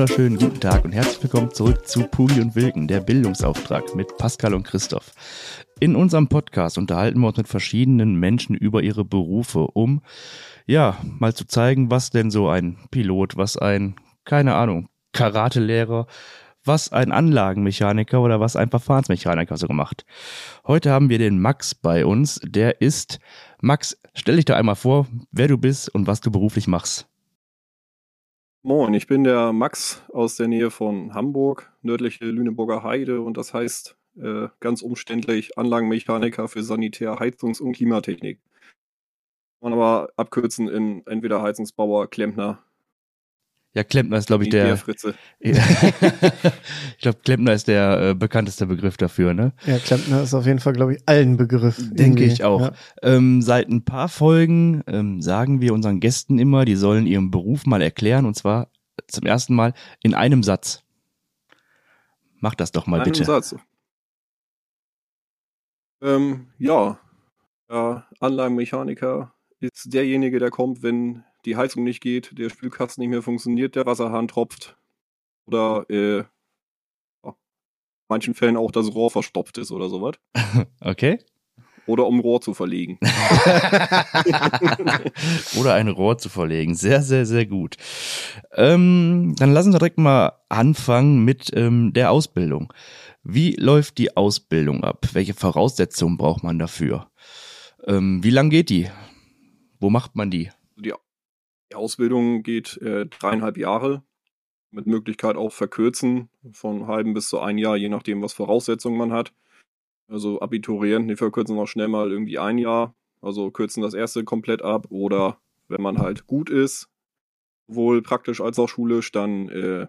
wunderschönen guten Tag und herzlich willkommen zurück zu Puli und Wilken, der Bildungsauftrag mit Pascal und Christoph. In unserem Podcast unterhalten wir uns mit verschiedenen Menschen über ihre Berufe, um ja mal zu zeigen, was denn so ein Pilot, was ein, keine Ahnung, Karatelehrer, was ein Anlagenmechaniker oder was ein Verfahrensmechaniker so gemacht. Heute haben wir den Max bei uns, der ist Max, stell dich doch einmal vor, wer du bist und was du beruflich machst. Moin, ich bin der Max aus der Nähe von Hamburg, nördliche Lüneburger Heide und das heißt äh, ganz umständlich Anlagenmechaniker für Sanitär, Heizungs- und Klimatechnik. Man aber abkürzen in entweder Heizungsbauer, Klempner. Ja, Klempner ist, glaube ich, der. Fritze. ich glaube, Klempner ist der äh, bekannteste Begriff dafür, ne? Ja, Klempner ist auf jeden Fall, glaube ich, allen Begriff. Denke ich auch. Ja. Ähm, seit ein paar Folgen ähm, sagen wir unseren Gästen immer, die sollen ihren Beruf mal erklären und zwar zum ersten Mal in einem Satz. Mach das doch mal Einen bitte. Satz. Ähm, ja, der Anlagenmechaniker ist derjenige, der kommt, wenn die Heizung nicht geht, der Spülkasten nicht mehr funktioniert, der Wasserhahn tropft oder äh, in manchen Fällen auch das Rohr verstopft ist oder sowas. Okay. Oder um Rohr zu verlegen. Oder ein Rohr zu verlegen. Sehr, sehr, sehr gut. Ähm, dann lassen wir direkt mal anfangen mit ähm, der Ausbildung. Wie läuft die Ausbildung ab? Welche Voraussetzungen braucht man dafür? Ähm, wie lang geht die? Wo macht man die? Die, Ausbildung geht äh, dreieinhalb Jahre, mit Möglichkeit auch verkürzen, von halben bis zu ein Jahr, je nachdem, was Voraussetzungen man hat. Also Abiturienten, die verkürzen auch schnell mal irgendwie ein Jahr, also kürzen das erste komplett ab. Oder wenn man halt gut ist, sowohl praktisch als auch schulisch, dann äh,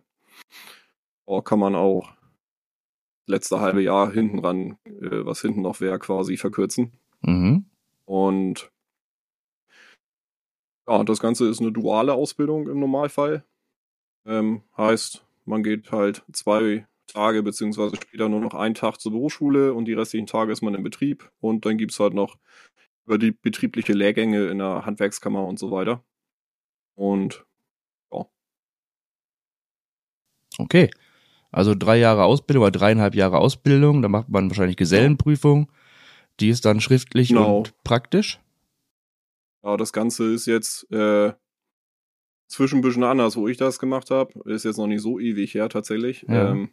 oh, kann man auch letzte halbe Jahr hinten ran, äh, was hinten noch wäre, quasi verkürzen. Mhm. Und ja, das Ganze ist eine duale Ausbildung im Normalfall. Ähm, heißt, man geht halt zwei Tage beziehungsweise später nur noch einen Tag zur Berufsschule und die restlichen Tage ist man im Betrieb und dann gibt es halt noch über die betriebliche Lehrgänge in der Handwerkskammer und so weiter. Und Okay. Also drei Jahre Ausbildung oder dreieinhalb Jahre Ausbildung. Da macht man wahrscheinlich Gesellenprüfung. Die ist dann schriftlich Genau. und praktisch. Ja, das Ganze ist jetzt äh, zwischen ein bisschen anders, wo ich das gemacht habe. Ist jetzt noch nicht so ewig her tatsächlich. Ja. Ähm,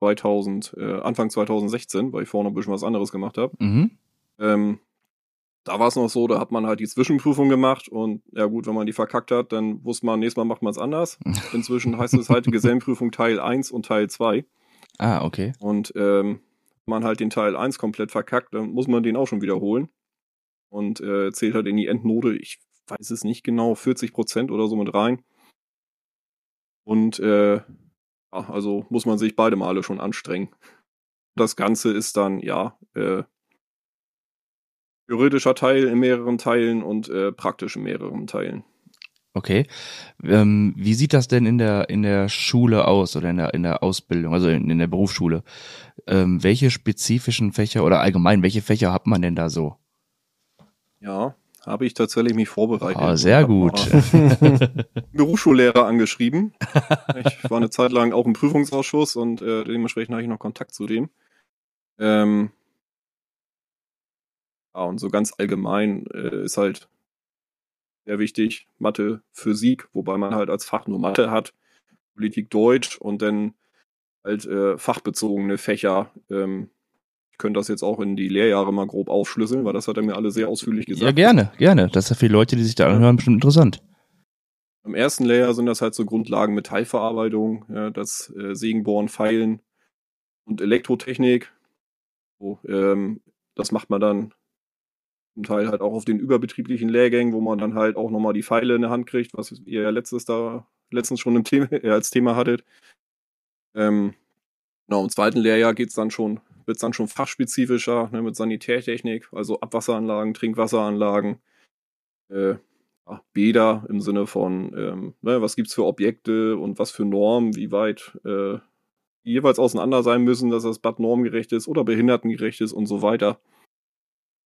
2000, äh, Anfang 2016, weil ich vorher noch ein bisschen was anderes gemacht habe. Mhm. Ähm, da war es noch so, da hat man halt die Zwischenprüfung gemacht und ja gut, wenn man die verkackt hat, dann wusste man, nächstes Mal macht man es anders. Inzwischen heißt es halt Gesellenprüfung Teil 1 und Teil 2. Ah, okay. Und ähm, wenn man halt den Teil 1 komplett verkackt, dann muss man den auch schon wiederholen. Und äh, zählt halt in die Endnote, ich weiß es nicht genau, 40 Prozent oder so mit rein. Und äh, ja, also muss man sich beide Male schon anstrengen. Das Ganze ist dann, ja, äh, theoretischer Teil in mehreren Teilen und äh, praktisch in mehreren Teilen. Okay. Ähm, wie sieht das denn in der, in der Schule aus oder in der, in der Ausbildung, also in, in der Berufsschule? Ähm, welche spezifischen Fächer oder allgemein, welche Fächer hat man denn da so? Ja, habe ich tatsächlich mich vorbereitet. Ah, sehr gut. Berufsschullehrer angeschrieben. Ich war eine Zeit lang auch im Prüfungsausschuss und äh, dementsprechend habe ich noch Kontakt zu dem. Ähm, ja, und so ganz allgemein äh, ist halt sehr wichtig Mathe, Physik, wobei man halt als Fach nur Mathe hat, Politik Deutsch und dann halt äh, fachbezogene Fächer. Ähm, könnte das jetzt auch in die Lehrjahre mal grob aufschlüsseln, weil das hat er mir alle sehr ausführlich gesagt. Ja, gerne, gerne. Das ist ja für Leute, die sich da anhören, bestimmt interessant. Im ersten Layer sind das halt so Grundlagen Metallverarbeitung, ja, das äh, Sägenbohren, Feilen und Elektrotechnik. So, ähm, das macht man dann zum Teil halt auch auf den überbetrieblichen Lehrgängen, wo man dann halt auch nochmal die Pfeile in der Hand kriegt, was ihr ja letztes da, letztens schon im Thema, äh, als Thema hattet. Ähm, genau, im zweiten Lehrjahr geht's dann schon, wird's dann schon fachspezifischer, ne, mit Sanitärtechnik, also Abwasseranlagen, Trinkwasseranlagen, äh, Bäder im Sinne von, ähm, ne, was gibt's für Objekte und was für Normen, wie weit äh, jeweils auseinander sein müssen, dass das Bad normgerecht ist oder behindertengerecht ist und so weiter.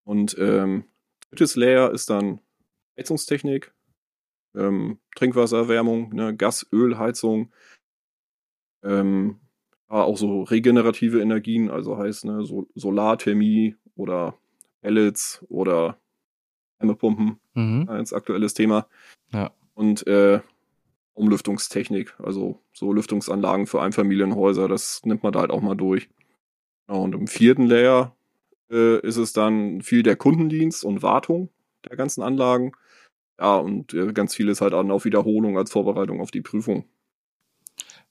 Und ähm, drittes Layer ist dann Heizungstechnik, ähm, Trinkwassererwärmung, ne, Gas, Ölheizung, Ähm, ja, auch so regenerative Energien, also heißt ne, so Solarthermie oder Pellets oder Wärmepumpen, Mhm. als aktuelles Thema. Ja. Und äh, Umlüftungstechnik, also so Lüftungsanlagen für Einfamilienhäuser, das nimmt man da halt auch mal durch. Ja, und im vierten Layer äh, ist es dann viel der Kundendienst und Wartung der ganzen Anlagen. Ja, und äh, ganz vieles halt dann auf Wiederholung als Vorbereitung auf die Prüfung.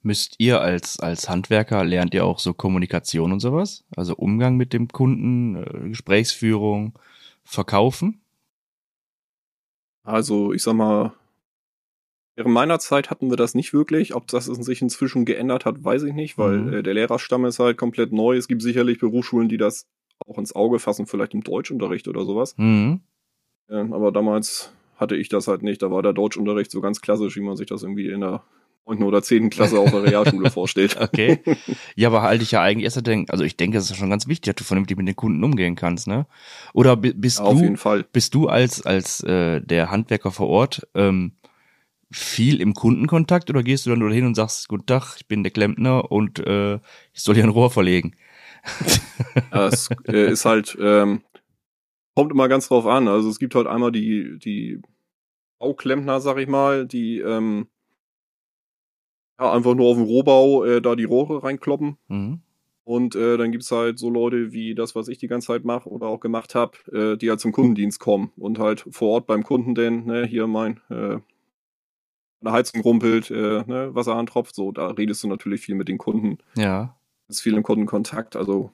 Müsst ihr als, als Handwerker, lernt ihr auch so Kommunikation und sowas? Also Umgang mit dem Kunden, äh, Gesprächsführung, Verkaufen? Also, ich sag mal, während meiner Zeit hatten wir das nicht wirklich. Ob das sich inzwischen geändert hat, weiß ich nicht, weil Mhm. äh, der Lehrerstamm ist halt komplett neu. Es gibt sicherlich Berufsschulen, die das auch ins Auge fassen, vielleicht im Deutschunterricht oder sowas. Mhm. Ja, aber damals hatte ich das halt nicht. Da war der Deutschunterricht so ganz klassisch, wie man sich das irgendwie in der 9. oder 10. Klasse auf der Realschule vorstellt. Okay. Ja, aber halte ich ja eigentlich erst denken, also ich denke, es ist schon ganz wichtig, dass du vernünftig mit den Kunden umgehen kannst, ne? Oder bi- bist Ja, auf du, jeden Fall. bist du als, als äh, der Handwerker vor Ort ähm, viel im Kundenkontakt oder gehst du dann nur hin und sagst, guten Tag, ich bin der Klempner und äh, ich soll hier ein Rohr verlegen? Ja, es äh, ist halt, ähm, kommt immer ganz drauf an. Also es gibt halt einmal die, die Bauklempner, sag ich mal, die ähm, ja, einfach nur auf dem Rohbau äh, da die Rohre reinkloppen. Mhm. Und äh, dann gibt's halt so Leute wie das, was ich die ganze Zeit mache oder auch gemacht habe, äh, die halt zum Kundendienst kommen und halt vor Ort beim Kunden denn, ne, hier mein äh, eine Heizung rumpelt, äh, ne, Wasserhahn tropft, so, da redest du natürlich viel mit den Kunden Ja. ist viel im Kundenkontakt. Also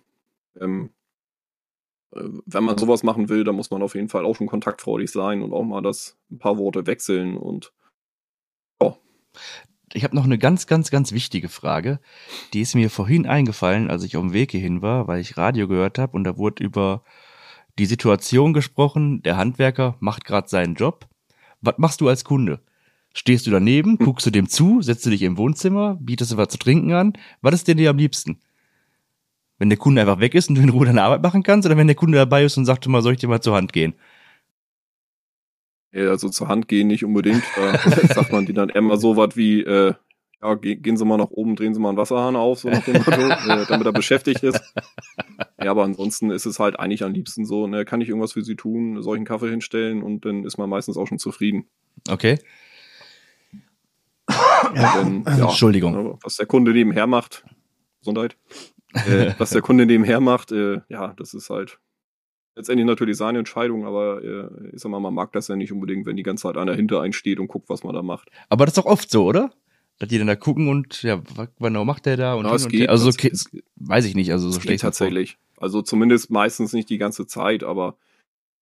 ähm, äh, wenn man sowas machen will, dann muss man auf jeden Fall auch schon kontaktfreudig sein und auch mal das ein paar Worte wechseln und Ich habe noch eine ganz, ganz, ganz wichtige Frage. Die ist mir vorhin eingefallen, als ich auf dem Weg hierhin war, weil ich Radio gehört habe und da wurde über die Situation gesprochen. Der Handwerker macht gerade seinen Job. Was machst du als Kunde? Stehst du daneben, guckst du dem zu, setzt du dich im Wohnzimmer, bietest du was zu trinken an? Was ist dir dir am liebsten? Wenn der Kunde einfach weg ist und du in Ruhe deine Arbeit machen kannst oder wenn der Kunde dabei ist und sagt, mal, soll ich dir mal zur Hand gehen? Also zur Hand gehen nicht unbedingt. Da sagt man die dann immer so was wie, äh, ja, ge gehen Sie mal nach oben, drehen Sie mal einen Wasserhahn auf, so nach dem Motto, äh, damit er beschäftigt ist. Ja, aber ansonsten ist es halt eigentlich am liebsten so, ne, kann ich irgendwas für Sie tun, einen Kaffee hinstellen und dann ist man meistens auch schon zufrieden. Okay? Denn, ja, Entschuldigung. Ja, Was der Kunde nebenher macht, Gesundheit, äh, was der Kunde nebenher macht, äh, ja, das ist halt letztendlich natürlich seine Entscheidung, aber äh, ich sag mal, man mag das ja nicht unbedingt, wenn die ganze Zeit einer hinter einsteht und guckt, was man da macht. Aber das ist doch oft so, oder? Dass die dann da gucken und ja, was genau macht der da? Und Ja, es und geht, her. Also es- okay, es- weiß ich nicht, also so vor. tatsächlich. Also zumindest meistens nicht die ganze Zeit, aber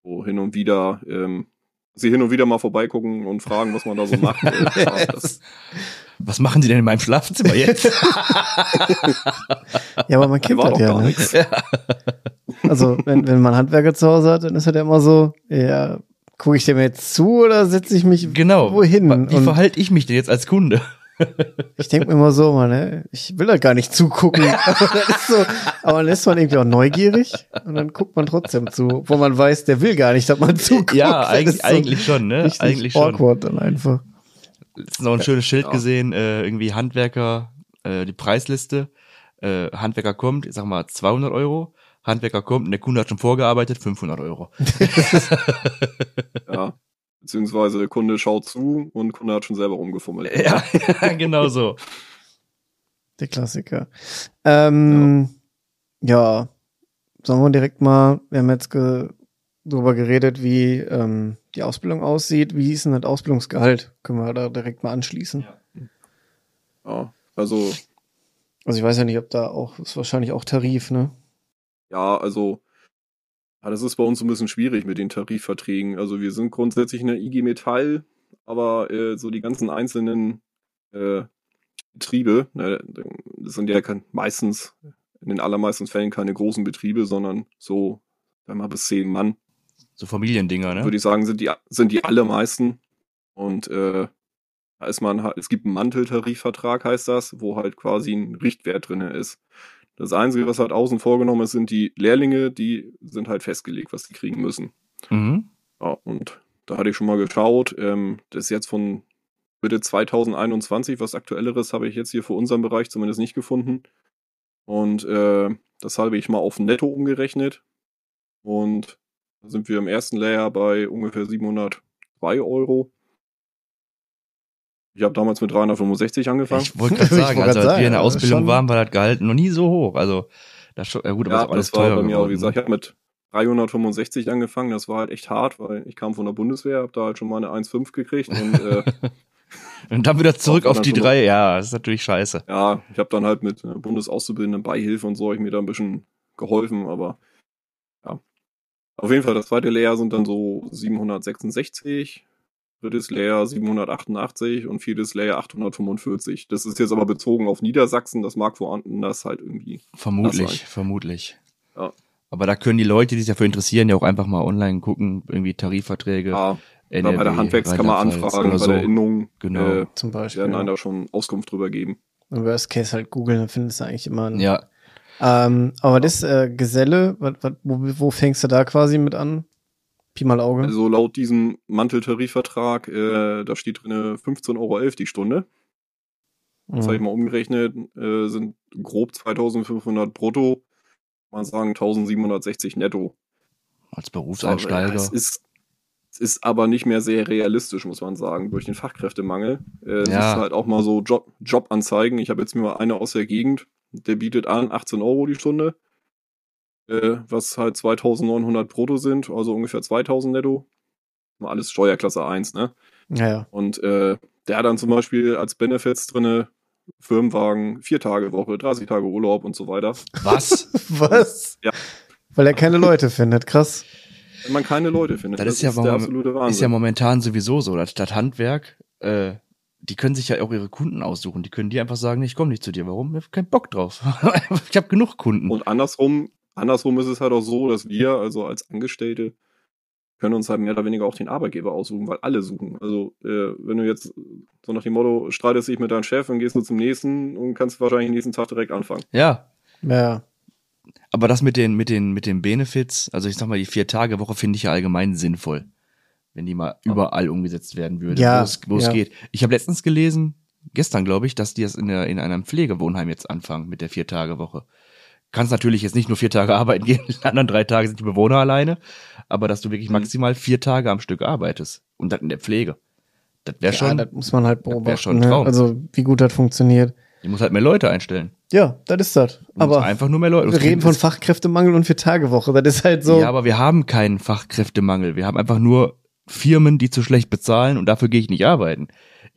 so hin und wieder, ähm, sie hin und wieder mal vorbeigucken und fragen, was man da so macht. Ja, das, Was machen die denn in meinem Schlafzimmer jetzt? Ja, aber man kennt das doch ja, gar ne? Also, wenn, wenn man Handwerker zu Hause hat, dann ist halt immer so, ja, gucke ich dem jetzt zu oder setze ich mich genau. wohin? Wie Und verhalte ich mich denn jetzt als Kunde? ich denke mir immer so, man, ne, ich will da gar nicht zugucken. aber, das ist so, aber dann ist man irgendwie auch neugierig und dann guckt man trotzdem zu, wo man weiß, der will gar nicht, dass man zuguckt. Ja, eigentlich, ist so eigentlich schon, ne? Eigentlich schon. awkward dann einfach. Letztens noch ein schönes Schild Ja. gesehen, äh, irgendwie Handwerker, äh, die Preisliste. Äh, Handwerker kommt, ich sag mal 200 Euro. Handwerker kommt und der Kunde hat schon vorgearbeitet, 500 Euro. ja. Beziehungsweise der Kunde schaut zu und der Kunde hat schon selber rumgefummelt. Ja, genau so. Der Klassiker. Ähm, ja. sollen wir direkt mal, wir haben jetzt ge darüber geredet, wie ähm, die Ausbildung aussieht. Wie ist denn das Ausbildungsgehalt? Können wir da direkt mal anschließen? Ja, also Also ich weiß ja nicht, ob da auch, ist wahrscheinlich auch Tarif, ne? Ja, also, ja, das ist bei uns so ein bisschen schwierig mit den Tarifverträgen. Also wir sind grundsätzlich eine IG Metall, aber äh, so die ganzen einzelnen äh, Betriebe, ne, das sind ja meistens, in den allermeisten Fällen keine großen Betriebe, sondern so, wenn mal bis zehn Mann, So Familiendinger, ne? würde ich sagen, sind die, sind die allermeisten. Und äh, da ist man halt, es gibt einen Manteltarifvertrag, heißt das, wo halt quasi ein Richtwert drinne ist. Das Einzige, was halt außen vorgenommen ist, sind die Lehrlinge, die sind halt festgelegt, was die kriegen müssen. Mhm. Ja, und da hatte ich schon mal geschaut, ähm, das ist jetzt von Mitte 2021, was aktuelleres habe ich jetzt hier für unseren Bereich zumindest nicht gefunden. Und äh, das habe ich mal auf Netto umgerechnet. Und da sind wir im ersten Layer bei ungefähr 702 Euro. Ich habe damals mit 365 angefangen. Ich wollte gerade sagen, wollt also als wir in der sagen, Ausbildung schon- waren, war das Gehalt noch nie so hoch. Also das schon, ja gut, aber ja, alles das war teuer bei mir auch, wie gesagt, ne? ich habe mit 365 angefangen. Das war halt echt hart, weil ich kam von der Bundeswehr, habe da halt schon mal eine 1,5 gekriegt. Und äh, Und dann wieder zurück auf die drei. Ja, das ist natürlich scheiße. ja, ich habe dann halt mit äh, Bundesauszubildenden Beihilfe und so ich mir da ein bisschen geholfen, aber ja. Auf jeden Fall, das zweite Lehr sind dann so 766, drittes Lehr 788 und viertes Lehr 845. Das ist jetzt aber bezogen auf Niedersachsen, das mag woanders halt irgendwie. Vermutlich, vermutlich. Ja. Aber da können die Leute, die sich dafür interessieren, ja auch einfach mal online gucken, irgendwie Tarifverträge. Ja, oder bei NRW, der Handwerkskammer anfragen, oder bei so. der Innung. Genau. Äh, Zum Beispiel. werden ja. einem da schon Auskunft drüber geben. Im Worst Case halt googeln, dann findest du eigentlich immer einen. Ja, Ähm, aber das äh, Geselle, wat, wat, wo, wo fängst du da quasi mit an? Pi mal Auge. Also laut diesem Manteltarifvertrag, äh, da steht drin 15,11 Euro die Stunde. Das habe ich Mhm. mal umgerechnet, äh, sind grob 2500 brutto, kann man sagen 1760 netto. als Berufseinsteiger. Es ist, es ist aber nicht mehr sehr realistisch, muss man sagen, durch den Fachkräftemangel. Äh, es Ja. ist halt auch mal so Job, Jobanzeigen. Ich habe jetzt mir mal eine aus der Gegend, der bietet an 18 Euro die Stunde, äh, was halt 2900 brutto sind, also ungefähr 2000 netto. Mal alles Steuerklasse 1, ne? Ja, ja. Und äh, der hat dann zum Beispiel als Benefits drinne Firmenwagen, vier Tage Woche, 30 Tage Urlaub und so weiter. Was? Was? Ja. Weil er keine Leute findet, krass. Wenn man keine Leute findet, Das ist ja der warum- absolute Wahnsinn. Ist ja momentan sowieso so. Das, das Handwerk, äh, die können sich ja auch ihre Kunden aussuchen. Die können dir einfach sagen, ich komme nicht zu dir. Warum? Ich habe keinen Bock drauf. ich habe genug Kunden. Und andersrum, andersrum ist es halt auch so, dass wir, also als Angestellte, können uns halt mehr oder weniger auch den Arbeitgeber aussuchen, weil alle suchen. Also, äh, wenn du jetzt so nach dem Motto streitest dich mit deinem Chef und gehst du zum nächsten und kannst wahrscheinlich nächsten Tag direkt anfangen. ja, Ja. aber das mit den, mit den, mit den Benefits, also ich sag mal, die Vier-Tage-Woche finde ich ja allgemein sinnvoll. Wenn die mal überall umgesetzt werden würde, Ja, wo es, wo es ja. geht. Ich habe letztens gelesen, gestern glaube ich, dass die das in, der, in einem Pflegewohnheim jetzt anfangen mit der Vier-Tage-Woche. Kannst natürlich jetzt nicht nur vier Tage arbeiten gehen, die anderen drei Tage sind die Bewohner alleine, aber dass du wirklich Mhm. maximal vier Tage am Stück arbeitest und das in der Pflege. Das wäre ja, schon, das muss man halt beobachten. schon ein ne? Traum. Also, wie gut das funktioniert. ich muss halt mehr Leute einstellen. Ja, das ist das. Aber einfach nur mehr Leute. wir reden von Fachkräftemangel und Vier-Tage-Woche. Das ist halt so. Ja, aber wir haben keinen Fachkräftemangel. Wir haben einfach nur Firmen, die zu schlecht bezahlen und dafür gehe ich nicht arbeiten.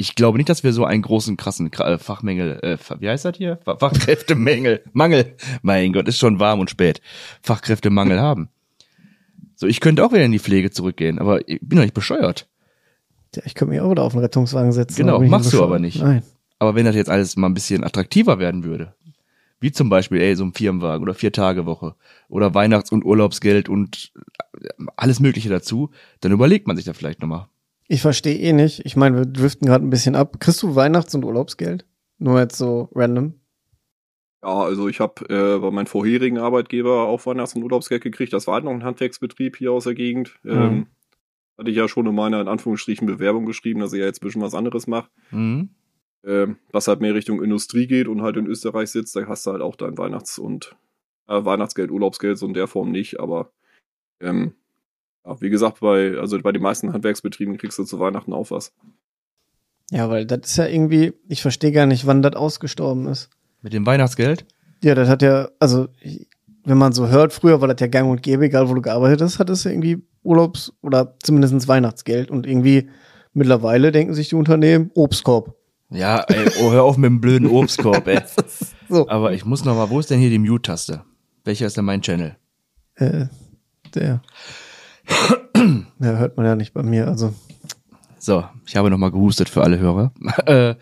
Ich glaube nicht, dass wir so einen großen, krassen Kra- äh, Fachmängel, äh, wie heißt das hier? Fa- Fachkräftemängel, Mangel. Mein Gott, ist schon warm und spät. Fachkräftemangel haben. So, ich könnte auch wieder in die Pflege zurückgehen, aber ich bin doch nicht bescheuert. Ja, ich könnte mich auch wieder auf den Rettungswagen setzen. Genau, machst du aber nicht. Nein. Aber wenn das jetzt alles mal ein bisschen attraktiver werden würde, wie zum Beispiel, ey, so ein Firmenwagen oder Vier-Tage-Woche oder Weihnachts- und Urlaubsgeld und äh, alles Mögliche dazu, dann überlegt man sich da vielleicht nochmal. Ich verstehe eh nicht. Ich meine, wir driften gerade ein bisschen ab. Kriegst du Weihnachts- und Urlaubsgeld? Nur jetzt so random. Ja, also ich habe äh, bei meinem vorherigen Arbeitgeber auch Weihnachts- und Urlaubsgeld gekriegt. Das war halt noch ein Handwerksbetrieb hier aus der Gegend. Mhm. Ähm, hatte ich ja schon in meiner, in Anführungsstrichen, Bewerbung geschrieben, dass ich ja jetzt ein bisschen was anderes mache. Mhm. Ähm, was halt mehr Richtung Industrie geht und halt in Österreich sitzt, da hast du halt auch dein Weihnachts- und äh, Weihnachtsgeld, Urlaubsgeld, so in der Form nicht, aber ähm, ja, wie gesagt, bei, also bei den meisten Handwerksbetrieben kriegst du zu Weihnachten auch was. Ja, weil das ist ja irgendwie, ich verstehe gar nicht, wann das ausgestorben ist. Mit dem Weihnachtsgeld? Ja, das hat ja, also wenn man so hört, früher war das ja gang und gäbe, egal wo du gearbeitet hast, hattest du irgendwie Urlaubs- oder zumindest Weihnachtsgeld und irgendwie mittlerweile denken sich die Unternehmen Obstkorb. Ja, ey, oh, hör auf mit dem blöden Obstkorb, ey. So, Aber ich muss noch mal, wo ist denn hier die Mute-Taste? Welcher ist denn mein Channel? äh, der. Ja, hört man ja nicht bei mir, also. So, ich habe noch mal gehustet für alle Hörer. äh,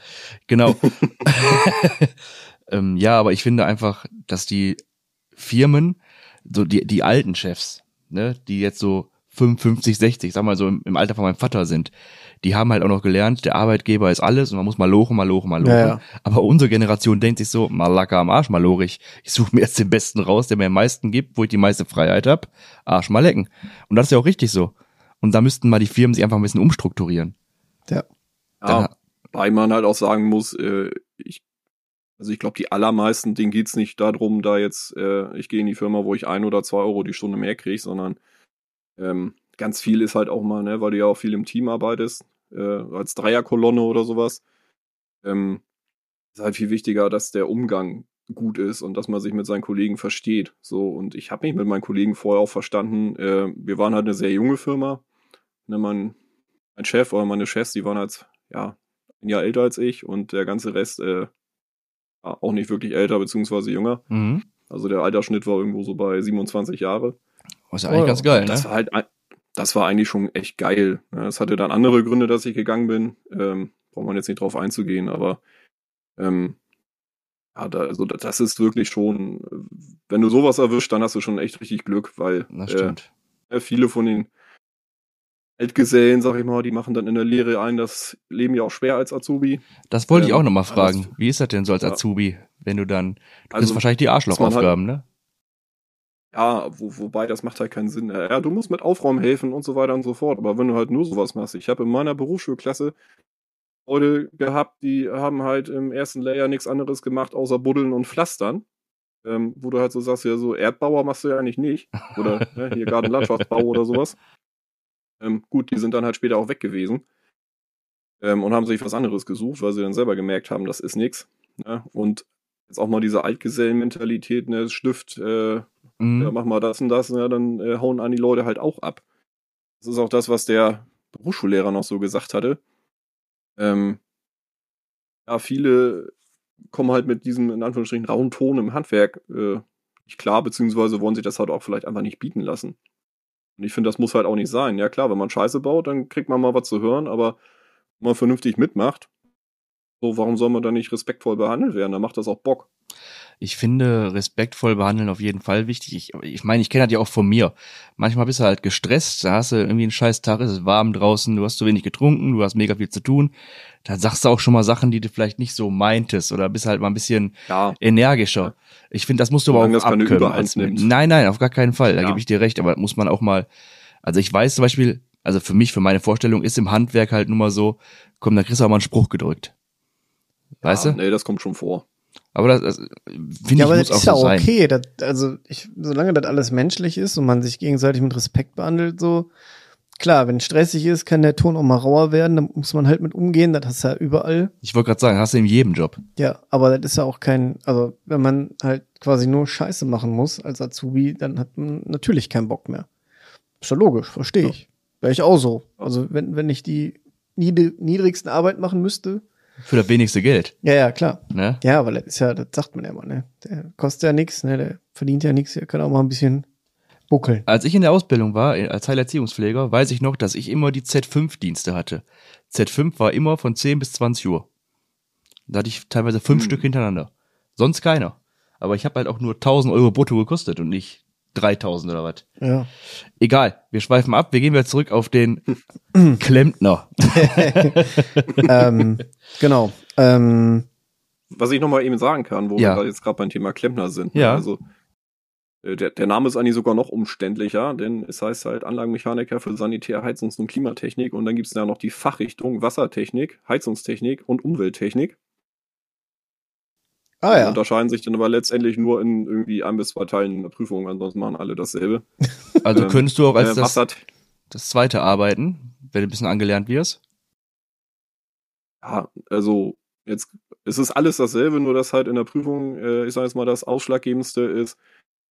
genau. ähm, ja, aber ich finde einfach, dass die Firmen, so die, die alten Chefs, ne, die jetzt so 55, 60, sag mal so im, im Alter von meinem Vater sind, die haben halt auch noch gelernt, der Arbeitgeber ist alles und man muss mal lochen, mal lochen, mal lochen. Ja, ja. Aber unsere Generation denkt sich so, Malaka am Arsch, mal lorig. Ich suche mir jetzt den Besten raus, der mir am meisten gibt, wo ich die meiste Freiheit hab. Arsch mal lecken. Und das ist ja auch richtig so. Und da müssten mal die Firmen sich einfach ein bisschen umstrukturieren. Ja. Dann, Ja, Weil man halt auch sagen muss, äh, ich, also ich glaube, die allermeisten, denen geht's nicht darum, da jetzt, äh, ich gehe in die Firma, wo ich ein oder zwei Euro die Stunde mehr kriege, sondern ähm, ganz viel ist halt auch mal, ne, weil du ja auch viel im Team arbeitest, äh, als Dreierkolonne oder sowas. Ähm, ist halt viel wichtiger, dass der Umgang gut ist und dass man sich mit seinen Kollegen versteht. So, und ich habe mich mit meinen Kollegen vorher auch verstanden. Äh, wir waren halt eine sehr junge Firma. Ne, mein, mein Chef oder meine Chefs, die waren halt, ja, ein Jahr älter als ich und der ganze Rest äh, auch nicht wirklich älter beziehungsweise jünger. Mhm. Also der Altersschnitt war irgendwo so bei 27 Jahre. Was ja eigentlich Oh, ganz geil, ne? Das war halt, ein- das war eigentlich schon echt geil. Ja, Es hatte dann andere Gründe, dass ich gegangen bin. Ähm, braucht man jetzt nicht drauf einzugehen, aber ähm, ja, da, also da- das ist wirklich schon, äh, wenn du sowas erwischt, dann hast du schon echt richtig Glück, weil Das äh, ja, viele von den Altgesellen, sag ich mal, die machen dann in der Lehre ein, das Leben ja auch schwer als Azubi. Das wollte ich ähm, auch nochmal fragen. Wie ist das denn so als Ja. Azubi, wenn du dann, du Also, wahrscheinlich die man Arschlochaufgaben, ne? Ja, wo, wobei das macht halt keinen Sinn. Ja, du musst mit Aufräumen helfen und so weiter und so fort. Aber wenn du halt nur sowas machst, ich habe in meiner Berufsschulklasse Leute gehabt, die haben halt im ersten Layer nichts anderes gemacht, außer buddeln und pflastern. Ähm, wo du halt so sagst, ja, so Erdbauer machst du ja eigentlich nicht. Oder ne, hier Gartenlandschaftsbau oder sowas. Ähm, gut, die sind dann halt später auch weg gewesen. Ähm, und haben sich was anderes gesucht, weil sie dann selber gemerkt haben, das ist nix. Ne? Und jetzt auch mal diese Altgesellenmentalität, ne, Stift, äh, Mhm. ja, mach mal das und das, ja, dann äh, hauen an die Leute halt auch ab. Das ist auch das, was der Berufsschullehrer noch so gesagt hatte. Ähm, ja, viele kommen halt mit diesem, in Anführungsstrichen, rauen Ton im Handwerk äh, nicht klar, beziehungsweise wollen sich das halt auch vielleicht einfach nicht bieten lassen. Und ich finde, das muss halt auch nicht sein. Ja, klar, wenn man Scheiße baut, dann kriegt man mal was zu hören, aber wenn man vernünftig mitmacht, so, warum soll man da nicht respektvoll behandelt werden? Da macht das auch Bock. Ich finde respektvoll behandeln auf jeden Fall wichtig. Ich, ich meine, ich kenne das ja auch von mir. Manchmal bist du halt gestresst, da hast du irgendwie einen scheiß Tag, es ist warm draußen, du hast zu wenig getrunken, du hast mega viel zu tun. Da sagst du auch schon mal Sachen, die du vielleicht nicht so meintest oder bist halt mal ein bisschen Ja, energischer. Ich finde, das musst du aber auch abkönnen. Als- nimmt. Nein, nein, auf gar keinen Fall. Da Ja. gebe ich dir recht, aber das muss man auch mal. Also ich weiß zum Beispiel, also für mich, für meine Vorstellung ist im Handwerk halt nun mal so, komm, da kriegst du auch mal einen Spruch gedrückt. Weißt ja, du? Nee, das kommt schon vor. Aber das, das finde ich, Ja, aber muss das auch ist ja so okay. Das, also, ich, solange das alles menschlich ist und man sich gegenseitig mit Respekt behandelt, so. Klar, wenn stressig ist, kann der Ton auch mal rauer werden, dann muss man halt mit umgehen, das hast du ja überall. Ich wollte gerade sagen, hast du in jedem Job. Ja, aber das ist ja auch kein, also wenn man halt quasi nur Scheiße machen muss als Azubi, dann hat man natürlich keinen Bock mehr. Ist ja logisch, verstehe ich. Wäre ich auch so. Also wenn, wenn ich die niedr- niedrigsten Arbeit machen müsste. Für das wenigste Geld. Ja, ja, klar. Ne? Ja, weil das ist ja, das sagt man ja immer, ne? Der kostet ja nichts, ne? Der verdient ja nichts, der kann auch mal ein bisschen buckeln. Als ich in der Ausbildung war, äh, als Heilerziehungspfleger, weiß ich noch, dass ich immer die Z5-Dienste hatte. Z5 war immer von 10 bis 20 Uhr. Da hatte ich teilweise fünf Hm. Stück hintereinander. Sonst keiner. Aber ich habe halt auch nur 1000 Euro brutto gekostet und nicht 3000 oder was. Ja. Egal, wir schweifen ab, wir gehen wieder zurück auf den Klempner. ähm, genau. Ähm, Was ich nochmal eben sagen kann, wo Ja. wir jetzt gerade beim Thema Klempner sind. Ja. Also, äh, der, der Name ist eigentlich sogar noch umständlicher, denn es heißt halt Anlagenmechaniker für Sanitär, Heizungs- und Klimatechnik und dann gibt es da noch die Fachrichtung Wassertechnik, Heizungstechnik und Umwelttechnik. Ah ja. unterscheiden sich dann aber letztendlich nur in irgendwie ein bis zwei Teilen der Prüfung, ansonsten machen alle dasselbe. Also Ähm, könntest du auch als Äh, das, das zweite arbeiten, wenn du ein bisschen angelernt wirst. ja, also jetzt es ist alles dasselbe, nur dass halt in der Prüfung, äh, ich sage jetzt mal, das Ausschlaggebendste ist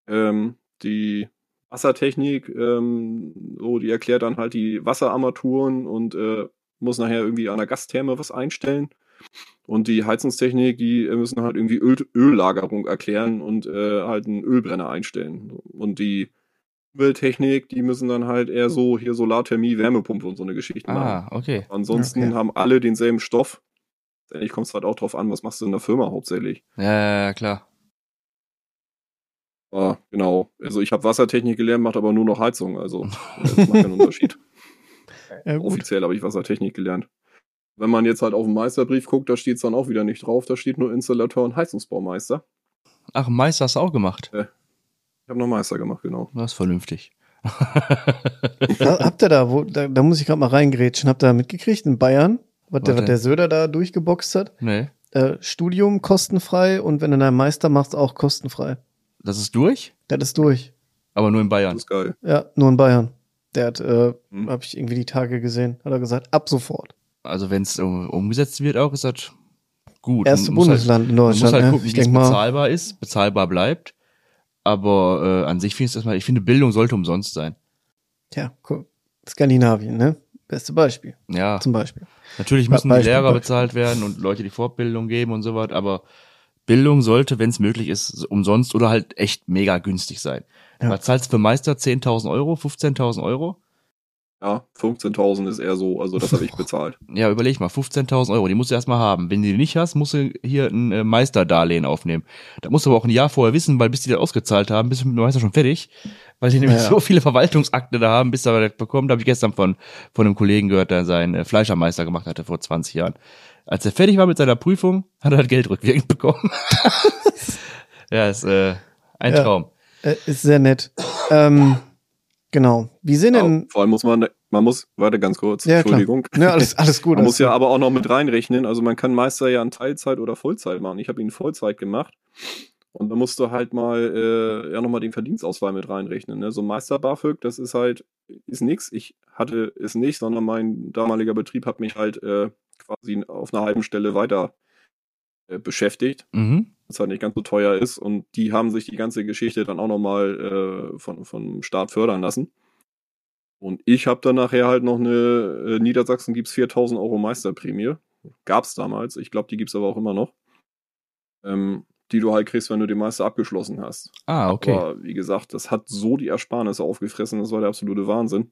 ähm, die Wassertechnik, ähm, so, die erklärt dann halt die Wasserarmaturen und äh, muss nachher irgendwie an der Gastherme was einstellen. Und die Heizungstechnik, die äh, müssen halt irgendwie Öl Öllagerung erklären und äh, halt einen Ölbrenner einstellen. Und die Umwelttechnik, die müssen dann halt eher so hier Solarthermie, Wärmepumpe und so eine Geschichte machen. Ah, okay. Ansonsten Okay. haben alle denselben Stoff. Letztendlich kommt es halt auch drauf an, was machst du in der Firma hauptsächlich. Ja, ja, ja, klar. Ah, genau. Also ich habe Wassertechnik gelernt, macht aber nur noch Heizung. Also das macht keinen Unterschied. ja. Offiziell habe ich Wassertechnik gelernt. Wenn man jetzt halt auf den Meisterbrief guckt, da steht es dann auch wieder nicht drauf. Da steht nur Installateur und Heizungsbaumeister. Ach, Meister hast du auch gemacht. Ich habe noch Meister gemacht, genau. Das ist vernünftig. Ha- Habt ihr da, wo, da, da muss ich gerade mal reingrätschen, habt ihr da mitgekriegt in Bayern, Was der, was der Söder da durchgeboxt hat? Nee. Äh, Studium kostenfrei und wenn du deinen Meister machst, auch kostenfrei. Das ist durch, Das ist durch. aber nur in Das Bayern. ist geil. Ja, nur in Bayern. Der hat, äh, Hm. habe ich irgendwie die Tage gesehen, hat er gesagt, ab sofort. Also wenn es um, umgesetzt wird auch, ist das gut. Erste Man halt- Bundesland in Man muss Deutschland. halt ne? gucken, ich wie es denk mal, bezahlbar ist, bezahlbar bleibt. Aber äh, an sich finde ich erstmal, ich finde, Bildung sollte umsonst sein. ja, cool. Skandinavien, ne? Beste Beispiel, Ja, zum Beispiel. natürlich müssen die Beispiel, Lehrer Beispiel. bezahlt werden und Leute, die Fortbildung geben und so was, aber Bildung sollte, wenn es möglich ist, umsonst oder halt echt mega günstig sein. Ja. Was zahlst du für Meister 10.000 Euro, 15.000 Euro? Ja, 15.000 ist eher so, also das habe ich bezahlt. Ja, überleg mal, 15.000 Euro, die musst du erstmal haben. Wenn du die nicht hast, musst du hier ein äh, Meisterdarlehen aufnehmen. Da musst du aber auch ein Jahr vorher wissen, weil bis die das ausgezahlt haben, bist du mit dem Meister schon fertig. Weil die nämlich Ja. so viele Verwaltungsakte da haben, bis da das bekommen. Da habe ich gestern von, von einem Kollegen gehört, der seinen äh, Fleischermeister gemacht hatte vor 20 Jahren. Als er fertig war mit seiner Prüfung, hat er das Geld rückwirkend bekommen. ja, ist äh, ein Ja. Traum. Äh, ist sehr nett. ähm, genau. Wie sind Ja, denn. vor allem muss man, man muss, warte ganz kurz, Ja, klar. Entschuldigung. Ja, alles, alles gut. Man alles muss ja gut. aber auch noch mit reinrechnen. Also man kann Meister ja in Teilzeit oder Vollzeit machen. Ich habe ihn Vollzeit gemacht. Und da musst du halt mal äh, ja nochmal den Verdienstauswahl mit reinrechnen. Ne? So ein Meister BAföG, das ist halt, ist nix. Ich hatte es nicht, sondern mein damaliger Betrieb hat mich halt äh, quasi auf einer halben Stelle weiter äh, beschäftigt, Mhm. was halt nicht ganz so teuer ist. Und die haben sich die ganze Geschichte dann auch nochmal äh, von, vom Staat fördern lassen. Und ich habe dann nachher halt noch eine, äh, Niedersachsen gibt's 4000 Euro Meisterprämie. Gab's damals. Ich glaube, die gibt's aber auch immer noch. Ähm, die du halt kriegst, wenn du den Meister abgeschlossen hast. Ah, okay. Aber wie gesagt, das hat so die Ersparnisse aufgefressen, das war der absolute Wahnsinn.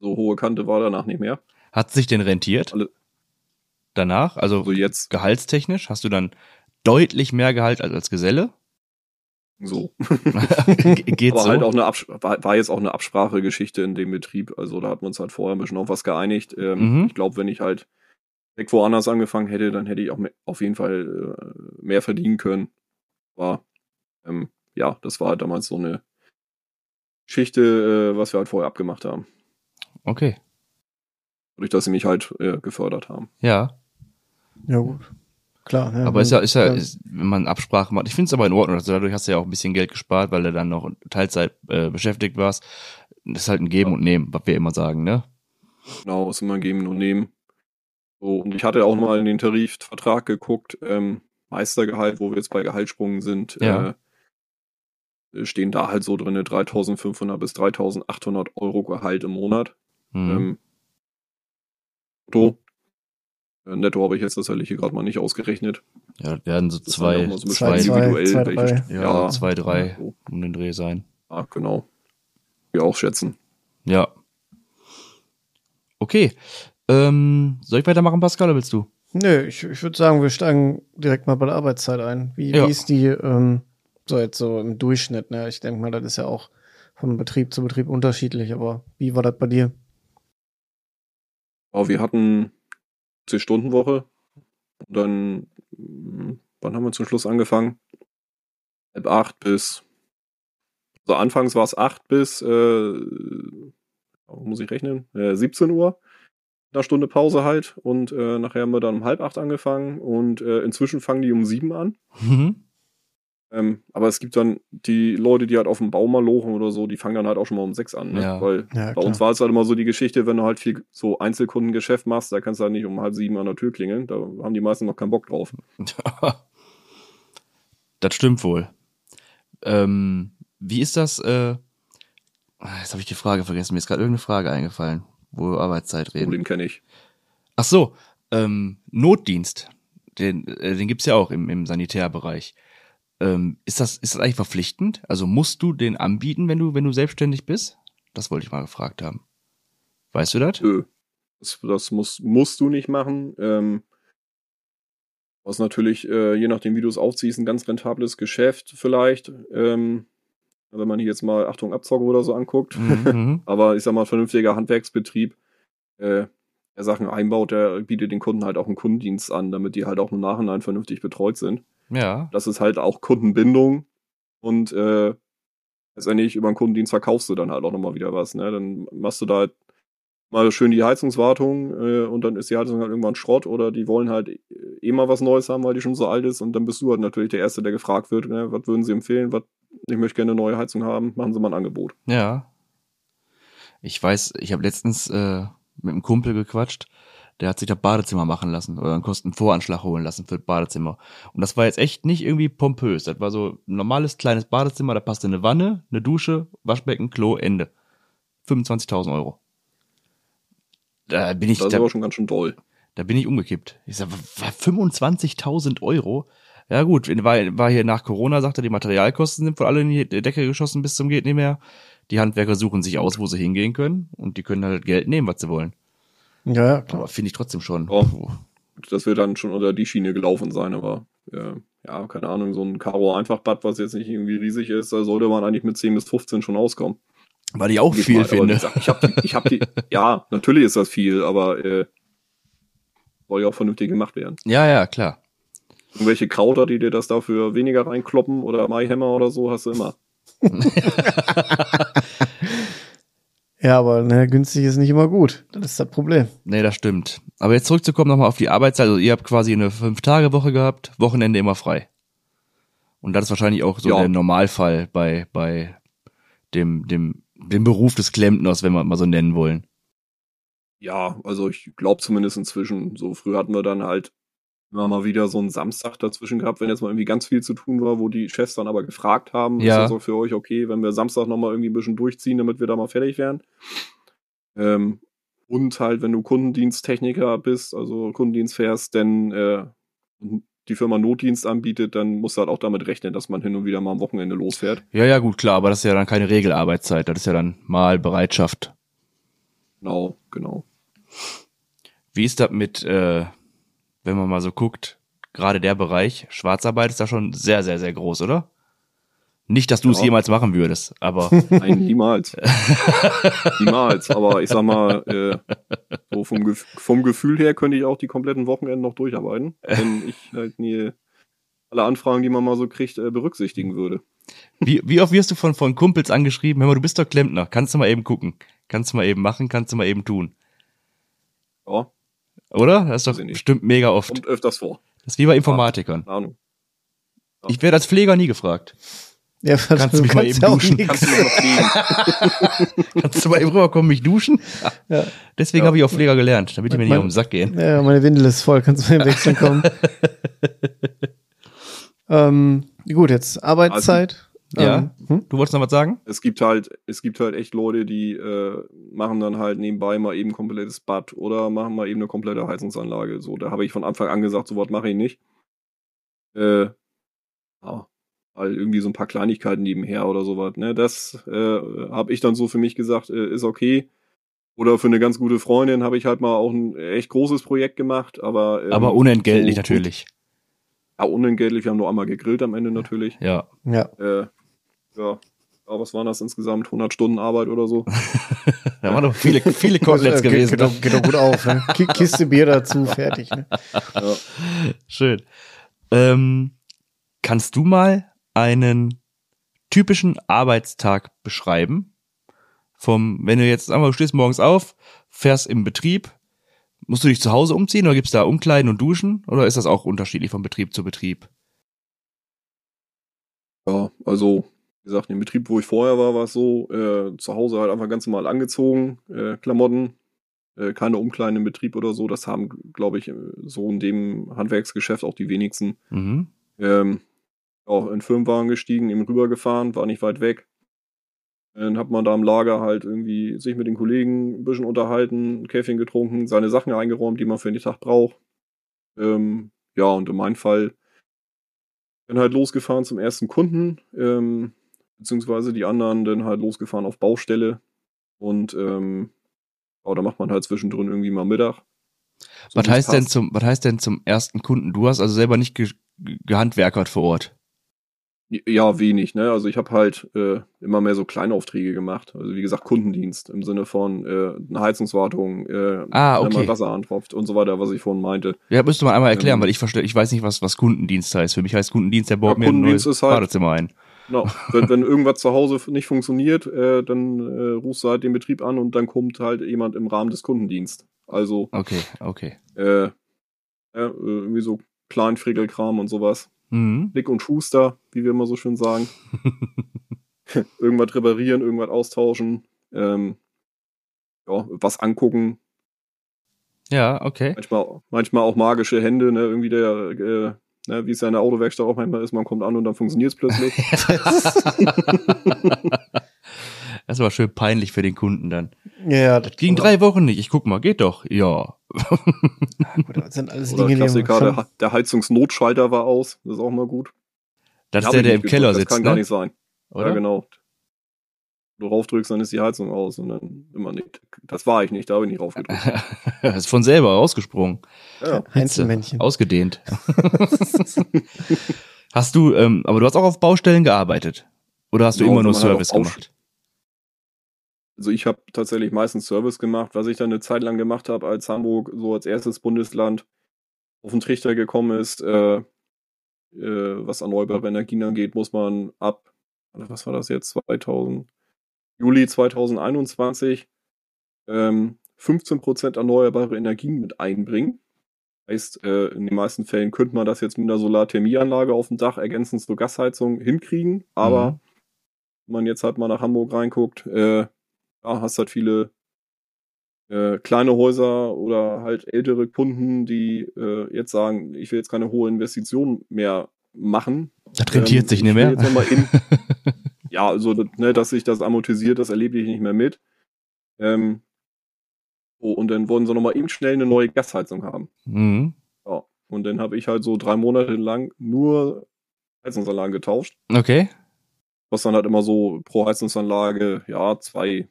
So hohe Kante war danach nicht mehr. Hat sich denn rentiert? Alle- Danach? Also So jetzt gehaltstechnisch? Hast du dann deutlich mehr Gehalt als als Geselle? So. Ge- Geht Aber so? halt auch eine Abs war, war jetzt auch eine Absprachegeschichte in dem Betrieb. Also da hatten wir uns halt vorher ein bisschen auf was geeinigt. Ähm, Mhm. Ich glaube, wenn ich halt weg woanders angefangen hätte, dann hätte ich auch mehr, auf jeden Fall äh, mehr verdienen können. War ähm, ja, das war halt damals so eine Geschichte, äh, was wir halt vorher abgemacht haben. Okay. Dadurch, dass sie mich halt äh, gefördert haben. Ja. Ja, gut. Klar. Ja, Aber ist ja, ist ja, ja. ist, wenn man Absprachen macht, ich finde es aber in Ordnung. Also dadurch hast du ja auch ein bisschen Geld gespart, weil du dann noch Teilzeit äh, beschäftigt warst. Das ist halt ein Geben und Nehmen, was wir immer sagen, ne? Genau, ist immer geben und nehmen. So, und ich hatte auch mal in den Tarifvertrag geguckt, ähm, Meistergehalt, wo wir jetzt bei Gehaltssprungen sind, Ja. äh, stehen da halt so drinne 3500 bis 3800 Euro Gehalt im Monat. Mhm. Ähm, netto. Äh, netto habe ich jetzt tatsächlich hier gerade mal nicht ausgerechnet. ja, das werden so Das zwei, so zwei, individuell, zwei, welche drei. St- ja, zwei, drei so. um den Dreh sein. Ja, genau. Wir auch schätzen. Ja. Okay. Ähm, soll ich weitermachen, Pascal, oder willst du? Nö, ich, ich würde sagen, wir steigen direkt mal bei der Arbeitszeit ein. Wie, Ja. wie ist die, ähm, so jetzt so im Durchschnitt, ne? Ich denke mal, das ist ja auch von Betrieb zu Betrieb unterschiedlich, aber wie war das bei dir? Aber wir hatten 10-Stunden-Woche. Und dann, mh, wann haben wir zum Schluss angefangen? Halb acht bis, also anfangs war es acht bis, äh, muss ich rechnen? Äh, 17 Uhr. Eine Stunde Pause halt. Und äh, nachher haben wir dann um halb acht angefangen. Und äh, inzwischen fangen die um sieben an. Mhm. Ähm, aber es gibt dann die Leute, die halt auf dem Bau mal lochen oder so, die fangen dann halt auch schon mal um sechs an. Ne? Ja. Weil Ja, bei uns war es halt immer so die Geschichte, wenn du halt viel so Einzelkundengeschäft machst, da kannst du halt nicht um halb sieben an der Tür klingeln. Da haben die meisten noch keinen Bock drauf. das stimmt wohl. Ähm, wie ist das? Äh, ah, jetzt habe ich die Frage vergessen. Mir ist gerade irgendeine Frage eingefallen, wo wir Arbeitszeit reden. Problem kenne ich. Ach so, ähm, Notdienst. Den, äh, den gibt's ja auch im, im Sanitärbereich. Ähm, ist das ist das eigentlich verpflichtend? Also musst du den anbieten, wenn du wenn du selbstständig bist? Das wollte ich mal gefragt haben. Weißt du das? Nö. Das, das muss, musst du nicht machen. Ähm, was natürlich, äh, je nachdem, wie du es aufziehst, ein ganz rentables Geschäft vielleicht. Ähm, wenn man hier jetzt mal Achtung Abzocke oder so anguckt. Mhm. Aber ich sag mal, vernünftiger Handwerksbetrieb, äh, der Sachen einbaut, der bietet den Kunden halt auch einen Kundendienst an, damit die halt auch im Nachhinein vernünftig betreut sind. Ja. Das ist halt auch Kundenbindung und äh, letztendlich über einen Kundendienst verkaufst du dann halt auch nochmal wieder was. Ne? Dann machst du da halt mal schön die Heizungswartung äh, und dann ist die Heizung halt irgendwann Schrott oder die wollen halt eh mal was Neues haben, weil die schon so alt ist und dann bist du halt natürlich der Erste, der gefragt wird, ne, was würden sie empfehlen, was, ich möchte gerne eine neue Heizung haben, machen sie mal ein Angebot. Ja. Ich weiß, ich habe letztens äh, mit einem Kumpel gequatscht, der hat sich das Badezimmer machen lassen oder einen Kostenvoranschlag holen lassen für das Badezimmer. Und das war jetzt echt nicht irgendwie pompös. Das war so ein normales kleines Badezimmer, da passte eine Wanne, eine Dusche, Waschbecken, Klo, Ende. 25.000 Euro. Da bin ich, Das ist da, aber schon ganz schön doll. da bin ich umgekippt. Ich sag, wa- 25.000 Euro? Ja gut, war, war hier nach Corona, sagt er, die Materialkosten sind wohl alle in die Decke geschossen bis zum geht nicht mehr. Die Handwerker suchen sich aus, wo sie hingehen können und die können halt Geld nehmen, was sie wollen. Ja, klar. Aber finde ich trotzdem schon. Ja. Das wird dann schon unter die Schiene gelaufen sein, aber äh, ja, keine Ahnung, so ein Karo Einfachbad, was jetzt nicht irgendwie riesig ist, da sollte man eigentlich mit 10 bis 15 schon auskommen. Weil ich auch Geht viel mal, finde. gesagt, Ich habe die, ich hab die, ja, natürlich ist das viel, aber äh, soll ja auch vernünftig gemacht werden. Ja, ja, klar. Irgendwelche Krauter, die dir das dafür weniger reinkloppen oder Maihammer oder so, hast du immer. Ja, aber ne, günstig ist nicht immer gut. Das ist das Problem. Nee, das stimmt. Aber jetzt zurückzukommen nochmal auf die Arbeitszeit. Also ihr habt quasi eine Fünf-Tage-Woche gehabt, Wochenende immer frei. Und das ist wahrscheinlich auch so Ja. der Normalfall bei, bei dem, dem, dem Beruf des Klempners, wenn wir mal so nennen wollen. Ja, also ich glaube zumindest inzwischen. So früh hatten wir dann halt immer mal wieder so einen Samstag dazwischen gehabt, wenn jetzt mal irgendwie ganz viel zu tun war, wo die Chefs dann aber gefragt haben, Ja. ist das auch für euch okay, wenn wir Samstag nochmal irgendwie ein bisschen durchziehen, damit wir da mal fertig werden. Ähm, und halt, wenn du Kundendiensttechniker bist, also Kundendienst fährst, denn äh, die Firma Notdienst anbietet, dann musst du halt auch damit rechnen, dass man hin und wieder mal am Wochenende losfährt. Ja, ja, gut, klar, aber das ist ja dann keine Regelarbeitszeit. Das ist ja dann mal Bereitschaft. Genau, genau. Wie ist das mit, äh, wenn man mal so guckt, gerade der Bereich, Schwarzarbeit ist da schon sehr, sehr, sehr groß, oder? Nicht, dass du es Ja. jemals machen würdest, aber Nein, niemals. niemals. Aber ich sag mal, äh, so vom, Gef vom Gefühl her könnte ich auch die kompletten Wochenenden noch durcharbeiten, wenn ich halt nie alle Anfragen, die man mal so kriegt, äh, berücksichtigen würde. wie, wie oft wirst du von, von Kumpels angeschrieben, hör mal, du bist doch Klempner, kannst du mal eben gucken, kannst du mal eben machen, kannst du mal eben tun. Ja, Oder? Das ist doch bestimmt mega oft. kommt öfters vor. Das ist wie bei Informatikern. Keine Ahnung. Ich werde als Pfleger nie gefragt. Ja, Kannst du mich mal eben ja auch duschen? Kannst du? Kannst du mal eben rüberkommen, mich duschen? Ja. Deswegen Ja. habe ich auch Pfleger gelernt, damit die mir nicht auf den Sack gehen. Ja, meine Windel ist voll. Kannst du mal im Wechseln kommen? ähm, gut, jetzt Arbeitszeit. Ja. Ähm, hm? Du wolltest noch was sagen? Es gibt halt, es gibt halt echt Leute, die äh, machen dann halt nebenbei mal eben ein komplettes Bad oder machen mal eben eine komplette Heizungsanlage. So, da habe ich von Anfang an gesagt, so was mache ich nicht. Äh, ja, halt irgendwie so ein paar Kleinigkeiten nebenher oder sowas. Ne, das äh, habe ich dann so für mich gesagt, äh, ist okay. Oder für eine ganz gute Freundin habe ich halt mal auch ein echt großes Projekt gemacht, aber ähm, Aber unentgeltlich so- natürlich. Ja, unentgeltlich. Wir haben nur einmal gegrillt am Ende natürlich. Ja. Ja. Äh, ja, aber was waren das insgesamt? 100 Stunden Arbeit oder so? Da waren doch viele, viele Koteletts Geht- gewesen. Geht, doch- geht doch gut auf. Ne? Ki- Kiste Bier dazu, fertig. Ne? Ja. Schön. Ähm, kannst du mal einen typischen Arbeitstag beschreiben? Vom, wenn du jetzt, du stehst morgens auf, fährst im Betrieb, musst du dich zu Hause umziehen oder gibt's da Umkleiden und Duschen? Oder ist das auch unterschiedlich von Betrieb zu Betrieb? Ja, also, gesagt, im Betrieb, wo ich vorher war, war es so, äh, zu Hause halt einfach ganz normal angezogen, äh, Klamotten, äh, keine Umkleiden im Betrieb oder so. Das haben, glaube ich, so in dem Handwerksgeschäft auch die wenigsten. Mhm. Ähm, auch in Firmenwagen gestiegen, eben rübergefahren, war nicht weit weg. Dann hat man da im Lager halt irgendwie sich mit den Kollegen ein bisschen unterhalten, ein Käffchen getrunken, seine Sachen eingeräumt, die man für den Tag braucht. Ähm, ja, und in meinem Fall dann halt losgefahren zum ersten Kunden, ähm, beziehungsweise die anderen dann halt losgefahren auf Baustelle. Und ähm, ja, da macht man halt zwischendrin irgendwie mal Mittag. So Was heißt denn zum, was heißt denn zum ersten Kunden? Du hast also selber nicht ge gehandwerkert vor Ort. Ja, wenig, ne? Also ich habe halt äh, immer mehr so Kleinaufträge gemacht. Also wie gesagt, Kundendienst im Sinne von äh, eine Heizungswartung, äh, Ah, wenn okay. mal Wasser antropft und so weiter, was ich vorhin meinte. Ja, müsste man einmal erklären, Ähm, weil ich verstehe, ich weiß nicht, was, was Kundendienst heißt. Für mich heißt Kundendienst, der baut Ja, mir ein neues ist halt- Badezimmer ein. Genau. Wenn, wenn irgendwas zu Hause nicht funktioniert, äh, dann äh, rufst du halt den Betrieb an und dann kommt halt jemand im Rahmen des Kundendienst. Also. Okay, okay. Äh, ja, irgendwie so Kleinfrickelkram und sowas. Mhm. Nick und Schuster, wie wir immer so schön sagen. irgendwas reparieren, irgendwas austauschen, ähm, ja, was angucken. Ja, okay. Manchmal, manchmal auch magische Hände, ne? Irgendwie der, äh, ne, wie es ja in der Autowerkstatt auch manchmal ist, man kommt an und dann funktioniert es plötzlich. das war schön peinlich für den Kunden dann. Ja, Das ging drei Wochen nicht. Ich guck mal, geht doch. Ja. Gut, das sind alles Oder Dinge, Klassiker, der, der Heizungsnotschalter war aus. Das ist auch mal gut. Das ist der, der im Keller sitzt, Das kann gar ne? nicht sein. Oder? Ja, genau. Du raufdrückst, dann ist die Heizung aus und dann immer nicht. Das war ich nicht, da habe ich nicht raufgedrückt. das ist von selber rausgesprungen. Ja. Einzelmännchen. Ausgedehnt. hast du, ähm, aber du hast auch auf Baustellen gearbeitet? Oder hast du Genau, immer nur halt Service gemacht? Also ich habe tatsächlich meistens Service gemacht, was ich dann eine Zeit lang gemacht habe, als Hamburg so als erstes Bundesland auf den Trichter gekommen ist, äh, äh, was erneuerbare Energien angeht, muss man ab, was war das jetzt, 2000, Juli 2021 ähm, 15% erneuerbare Energien mit einbringen. Heißt, äh, in den meisten Fällen könnte man das jetzt mit einer Solarthermieanlage auf dem Dach ergänzend zur Gasheizung hinkriegen, aber Mhm. wenn man jetzt halt mal nach Hamburg reinguckt, äh, ja, hast halt viele äh, kleine Häuser oder halt ältere Kunden, die äh, jetzt sagen, ich will jetzt keine hohe Investition mehr machen. Das rentiert Ähm, sich ich nicht mehr. Jetzt noch mal in, ja, also ne, dass sich das amortisiert, das erlebe ich nicht mehr mit. Ähm, oh, und dann wollen sie noch mal eben schnell eine neue Gasheizung haben. mhm. Ja. Und dann habe ich halt so drei Monate lang nur Heizungsanlagen getauscht. Okay. was dann halt immer so pro Heizungsanlage, ja, zwei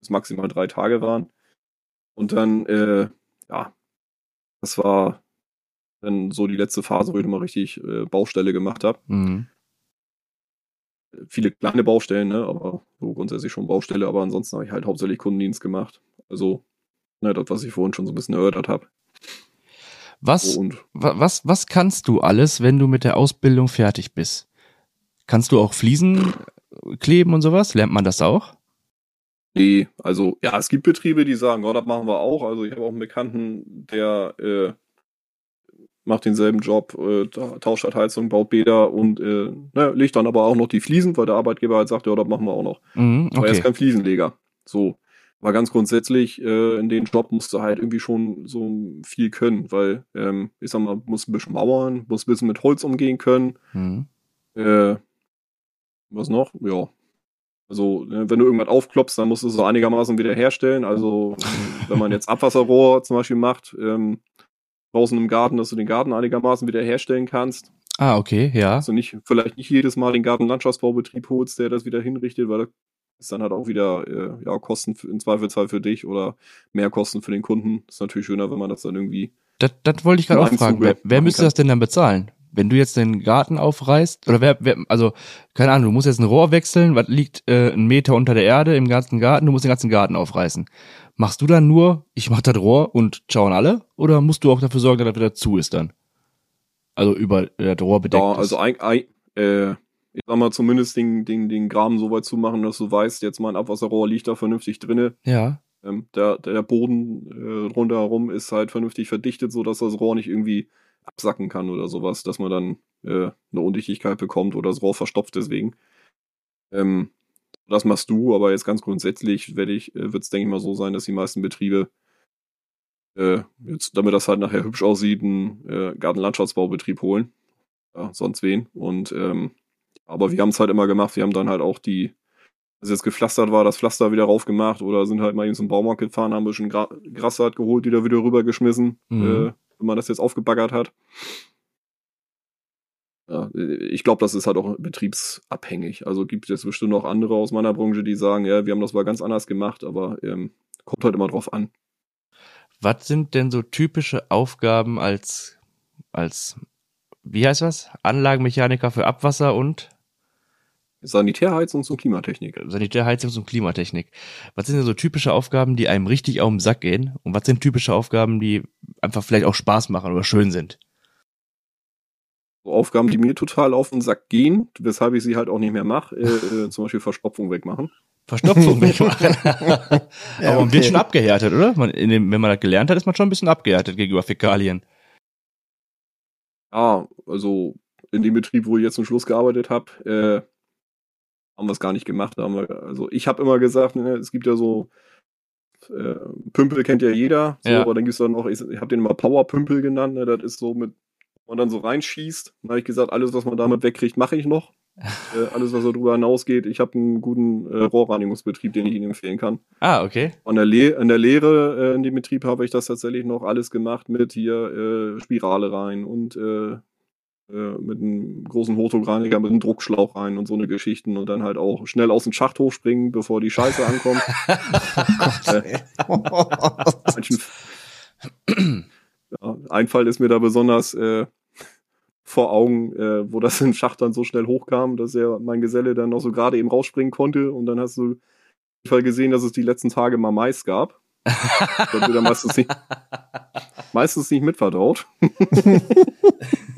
bis maximal drei Tage waren. Und dann, äh, ja, das war dann so die letzte Phase, wo ich mal richtig äh, Baustelle gemacht habe. Mhm. Viele kleine Baustellen, ne, aber so grundsätzlich schon Baustelle, aber ansonsten habe ich halt hauptsächlich Kundendienst gemacht. Also, ne, das, was ich vorhin schon so ein bisschen erörtert habe. Was, So, was, was kannst du alles, wenn du mit der Ausbildung fertig bist? Kannst du auch Fliesen kleben und sowas? Lernt man das auch? Nee, also ja, es gibt Betriebe, die sagen, oh, das machen wir auch. Also ich habe auch einen Bekannten, der äh, macht denselben Job, äh, ta- tauscht halt Heizung, baut Bäder und äh, ne, legt dann aber auch noch die Fliesen, weil der Arbeitgeber halt sagt, ja, das machen wir auch noch. Mhm, Aber er ist okay. kein Fliesenleger. So. Aber ganz grundsätzlich, äh, in den Job musst du halt irgendwie schon so viel können, weil, ähm, ich sag mal, musst ein bisschen mauern, musst ein bisschen mit Holz umgehen können. Mhm. Äh, was noch? Ja. Also, ne, wenn du irgendwas aufklopfst, dann musst du es so einigermaßen wieder herstellen. Also, wenn man jetzt Abwasserrohr zum Beispiel macht, ähm, draußen im Garten, dass du den Garten einigermaßen wieder herstellen kannst. Ah, okay, ja. Also nicht, vielleicht nicht jedes Mal den Gartenlandschaftsbaubetrieb holst, der das wieder hinrichtet, weil das ist dann halt auch wieder äh, ja, Kosten für, im Zweifelsfall für dich oder mehr Kosten für den Kunden. ist natürlich schöner, wenn man das dann irgendwie. Das, das wollte ich gerade auch fragen. Wer, wer müsste das denn dann bezahlen? Wenn du jetzt den Garten aufreißt, oder wer, wer also, keine Ahnung, du musst jetzt ein Rohr wechseln, was liegt äh, einen Meter unter der Erde im ganzen Garten, du musst den ganzen Garten aufreißen. Machst du dann nur, ich mach das Rohr und schauen alle? Oder musst du auch dafür sorgen, dass das wieder zu ist dann? Also über äh, das Rohr bedeckt Ja, also ein, ein, äh, ich sag mal, zumindest den, den, den Graben so weit zu machen, dass du weißt, jetzt mein Abwasserrohr liegt da vernünftig drinne. ja. Ähm, der, der Boden äh, rundherum ist halt vernünftig verdichtet, so dass das Rohr nicht irgendwie absacken kann oder sowas, dass man dann äh, eine Undichtigkeit bekommt oder das Rohr verstopft deswegen. Ähm, das machst du, aber jetzt ganz grundsätzlich werde ich, äh, wird es denke ich mal so sein, dass die meisten Betriebe äh, jetzt, damit das halt nachher hübsch aussieht, einen äh, Gartenlandschaftsbaubetrieb holen. Ja, sonst wen. Und ähm, aber wir haben es halt immer gemacht, wir haben dann halt auch die, als jetzt gepflastert war, das Pflaster wieder raufgemacht oder sind halt mal eben zum Baumarkt gefahren, haben ein bisschen Gra Grassaat geholt, die da wieder rübergeschmissen, Mhm. äh, wenn man das jetzt aufgebaggert hat. Ja, ich glaube, das ist halt auch betriebsabhängig. Also gibt es bestimmt noch andere aus meiner Branche, die sagen, ja, wir haben das mal ganz anders gemacht, aber ähm, kommt halt immer drauf an. Was sind denn so typische Aufgaben als, als, wie heißt was? Anlagenmechaniker für Abwasser und Sanitärheizung und Klimatechnik. Sanitärheizungs- und Klimatechnik. Was sind denn so typische Aufgaben, die einem richtig auf den Sack gehen? Und was sind typische Aufgaben, die einfach vielleicht auch Spaß machen oder schön sind? So Aufgaben, die mir total auf den Sack gehen, weshalb ich sie halt auch nicht mehr mache, äh, äh, zum Beispiel Verstopfung wegmachen. Verstopfung wegmachen. Aber Ja, man wird okay. schon abgehärtet, oder? Man, dem, wenn man das gelernt hat, ist man schon ein bisschen abgehärtet gegenüber Fäkalien. Ja, also in dem Betrieb, wo ich jetzt zum Schluss gearbeitet habe, äh, haben wir es gar nicht gemacht. Haben wir, also ich habe immer gesagt, ne, es gibt ja so äh, Pümpel kennt ja jeder, so, Ja. aber dann gibt's dann noch, ich, ich habe den immer Power-Pümpel genannt, ne, das ist so mit, wo man dann so reinschießt. Dann habe ich gesagt, alles, was man damit wegkriegt, mache ich noch. äh, alles, was darüber hinausgeht, ich habe einen guten äh, Rohrreinigungsbetrieb, den ich Ihnen empfehlen kann. Ah, okay. An der, Le an der Lehre äh, in dem Betrieb habe ich das tatsächlich noch alles gemacht mit hier äh, Spirale rein und äh, mit einem großen Hochdruckreiniger, mit einem Druckschlauch rein und so eine Geschichten und dann halt auch schnell aus dem Schacht hochspringen, bevor die Scheiße ankommt. Äh, ja, ein Fall ist mir da besonders äh, vor Augen, äh, wo das im Schacht dann so schnell hochkam, dass er mein Geselle dann noch so gerade eben rausspringen konnte und dann hast du auf jeden Fall gesehen, dass es die letzten Tage mal Mais gab. Das wird er meistens nicht, meistens nicht mitvertraut.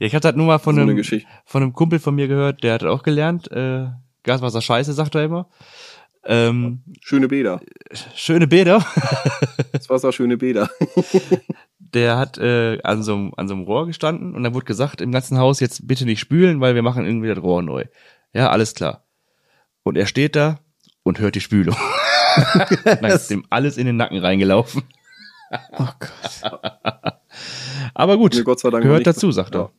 Ja, ich hatte das nur mal von so eine einem, von einem Kumpel von mir gehört, der hat auch gelernt, äh, Gaswasser scheiße, sagt er immer. Ähm, Schöne Bäder. schöne Bäder. Das Wasser, schöne Bäder. Der hat äh, an, so einem, an so einem Rohr gestanden und dann wurde gesagt, im ganzen Haus jetzt bitte nicht spülen, weil wir machen irgendwie das Rohr neu. Ja, alles klar. Und er steht da und hört die Spülung. dann ist ihm alles in den Nacken reingelaufen. Oh Gott. Aber gut, noch gehört dazu, sagt Ja. er.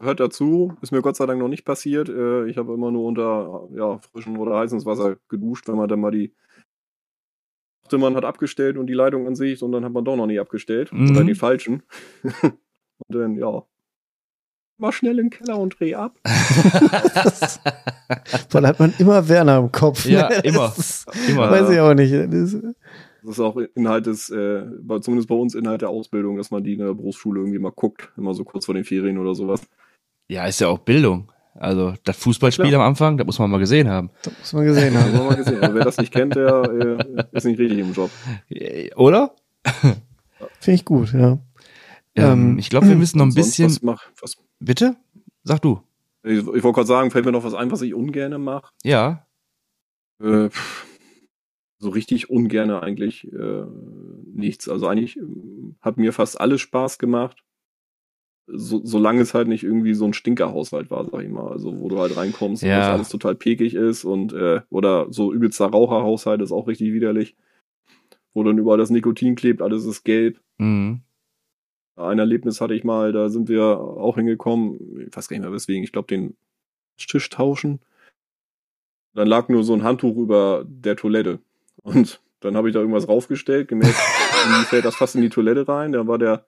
Hört dazu, ist mir Gott sei Dank noch nicht passiert. Äh, Ich habe immer nur unter ja, frischem oder heißem Wasser geduscht, wenn man dann mal die dachte, man hat abgestellt und die Leitung an sich und dann hat man doch noch nicht abgestellt. Mhm. Oder die falschen. und dann, ja. Mal schnell in den Keller und dreh ab. Weil hat man immer Werner im Kopf. Ja, ne? Das immer. Ist, Immer. Weiß ich auch nicht. Das, Das ist auch Inhalt des, äh, zumindest bei uns Inhalt der Ausbildung, dass man die in der Berufsschule irgendwie mal guckt, immer so kurz vor den Ferien oder sowas. Ja, ist ja auch Bildung. Also das Fußballspiel Klar. am Anfang, das muss man mal gesehen haben. das muss man gesehen Haben haben. mal gesehen. Wer das nicht kennt, der äh, ist nicht richtig im Job. Äh, Oder? Finde ich gut, ja. Ähm, Ähm, ich glaube, wir müssen noch ein bisschen. Was mach, was, Bitte? Sag du. ich ich wollte gerade sagen, fällt mir noch was ein, was ich ungerne mache. Ja. Äh, pff, so richtig ungerne eigentlich äh, nichts. Also eigentlich ähm, hat mir fast alles Spaß gemacht. So, solange es halt nicht irgendwie so ein Stinkerhaushalt war, sag ich mal. Also wo du halt reinkommst und Ja. das alles total pekig ist und äh, oder so übelster Raucherhaushalt ist auch richtig widerlich. Wo dann überall das Nikotin klebt, alles ist gelb. Mhm. Ein Erlebnis hatte ich mal, da sind wir auch hingekommen, ich weiß gar nicht mehr weswegen, ich glaube den Tisch tauschen. Dann lag nur so ein Handtuch über der Toilette. Und dann habe ich da irgendwas raufgestellt, gemerkt, irgendwie fällt das fast in die Toilette rein. Da war der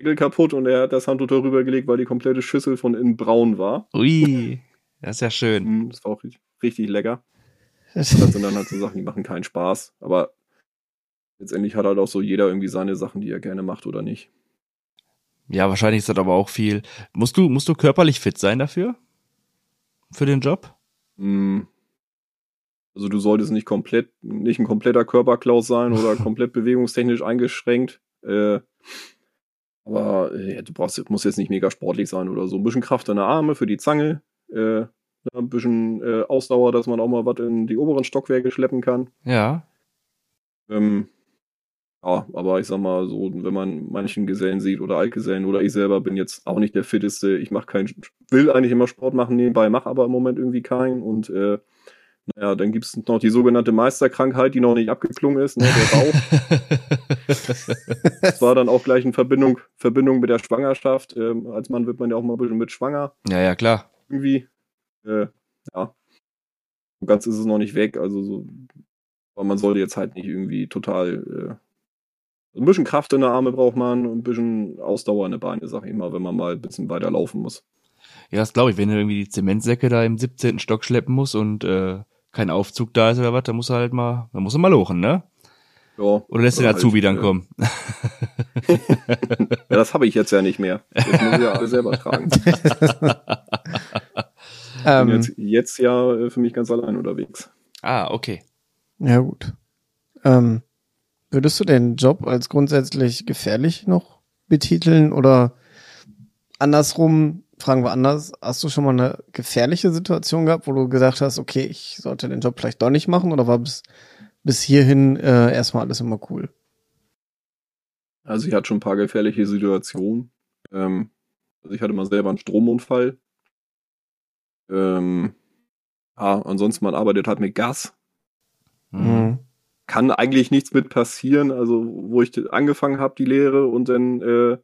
Deckel kaputt und er hat das Handtuch darüber gelegt, weil die komplette Schüssel von innen braun war. Ui. Das ist ja schön. Mm, Das war auch richtig, richtig lecker. Das, Das sind dann halt so Sachen, die machen keinen Spaß. Aber letztendlich hat halt auch so jeder irgendwie seine Sachen, die er gerne macht oder nicht. Ja, wahrscheinlich ist das aber auch viel. Musst du, musst du körperlich fit sein dafür? Für den Job? Mm. Also du solltest nicht komplett, nicht ein kompletter Körperklaus sein oder komplett bewegungstechnisch eingeschränkt. Äh, aber äh, du brauchst, musst jetzt nicht mega sportlich sein oder so. Ein bisschen Kraft in der Arme für die Zange. Äh, ein bisschen äh, Ausdauer, dass man auch mal was in die oberen Stockwerke schleppen kann. Ja. Ähm, ja, aber ich sag mal so, wenn man manchen Gesellen sieht oder Altgesellen oder ich selber bin jetzt auch nicht der fitteste. Ich mache keinen, will eigentlich immer Sport machen nebenbei, mache aber im Moment irgendwie keinen. Und äh, naja, dann gibt's noch die sogenannte Meisterkrankheit, die noch nicht abgeklungen ist, ne, der Rauch. Das war dann auch gleich in Verbindung, Verbindung mit der Schwangerschaft. Ähm, als Mann wird man ja auch mal ein bisschen mit schwanger ja, ja, klar. irgendwie. Äh, ja. So ganz ist es noch nicht weg. Also so, aber man sollte jetzt halt nicht irgendwie total. Äh, ein bisschen Kraft in der Arme braucht man und ein bisschen Ausdauer in der Beine, sag ich mal, wenn man mal ein bisschen weiter laufen muss. Ja, das glaube ich. Wenn du irgendwie die Zementsäcke da im 17. Stock schleppen musst und äh, kein Aufzug da ist oder was, dann musst du halt mal, dann musst du mal lochen, ne? Ja, Oder lässt den Azubi halt, dann äh, kommen. ja, das habe ich jetzt ja nicht mehr. Jetzt muss ich ja alles selber tragen. Ich bin ähm, jetzt, jetzt ja äh, für mich ganz allein unterwegs. ah, okay. ja, gut. Ähm, würdest du den Job als grundsätzlich gefährlich noch betiteln oder andersrum, fragen wir anders, hast du schon mal eine gefährliche Situation gehabt, wo du gesagt hast, okay, ich sollte den Job vielleicht doch nicht machen oder war bis, bis hierhin äh, erstmal alles immer cool? Also ich hatte schon ein paar gefährliche Situationen. Ähm, also ich hatte mal selber einen Stromunfall. Ähm, ja, ansonsten man arbeitet halt mit Gas. Mhm. Kann eigentlich nichts mit passieren. Also wo ich angefangen habe, die Lehre und dann äh,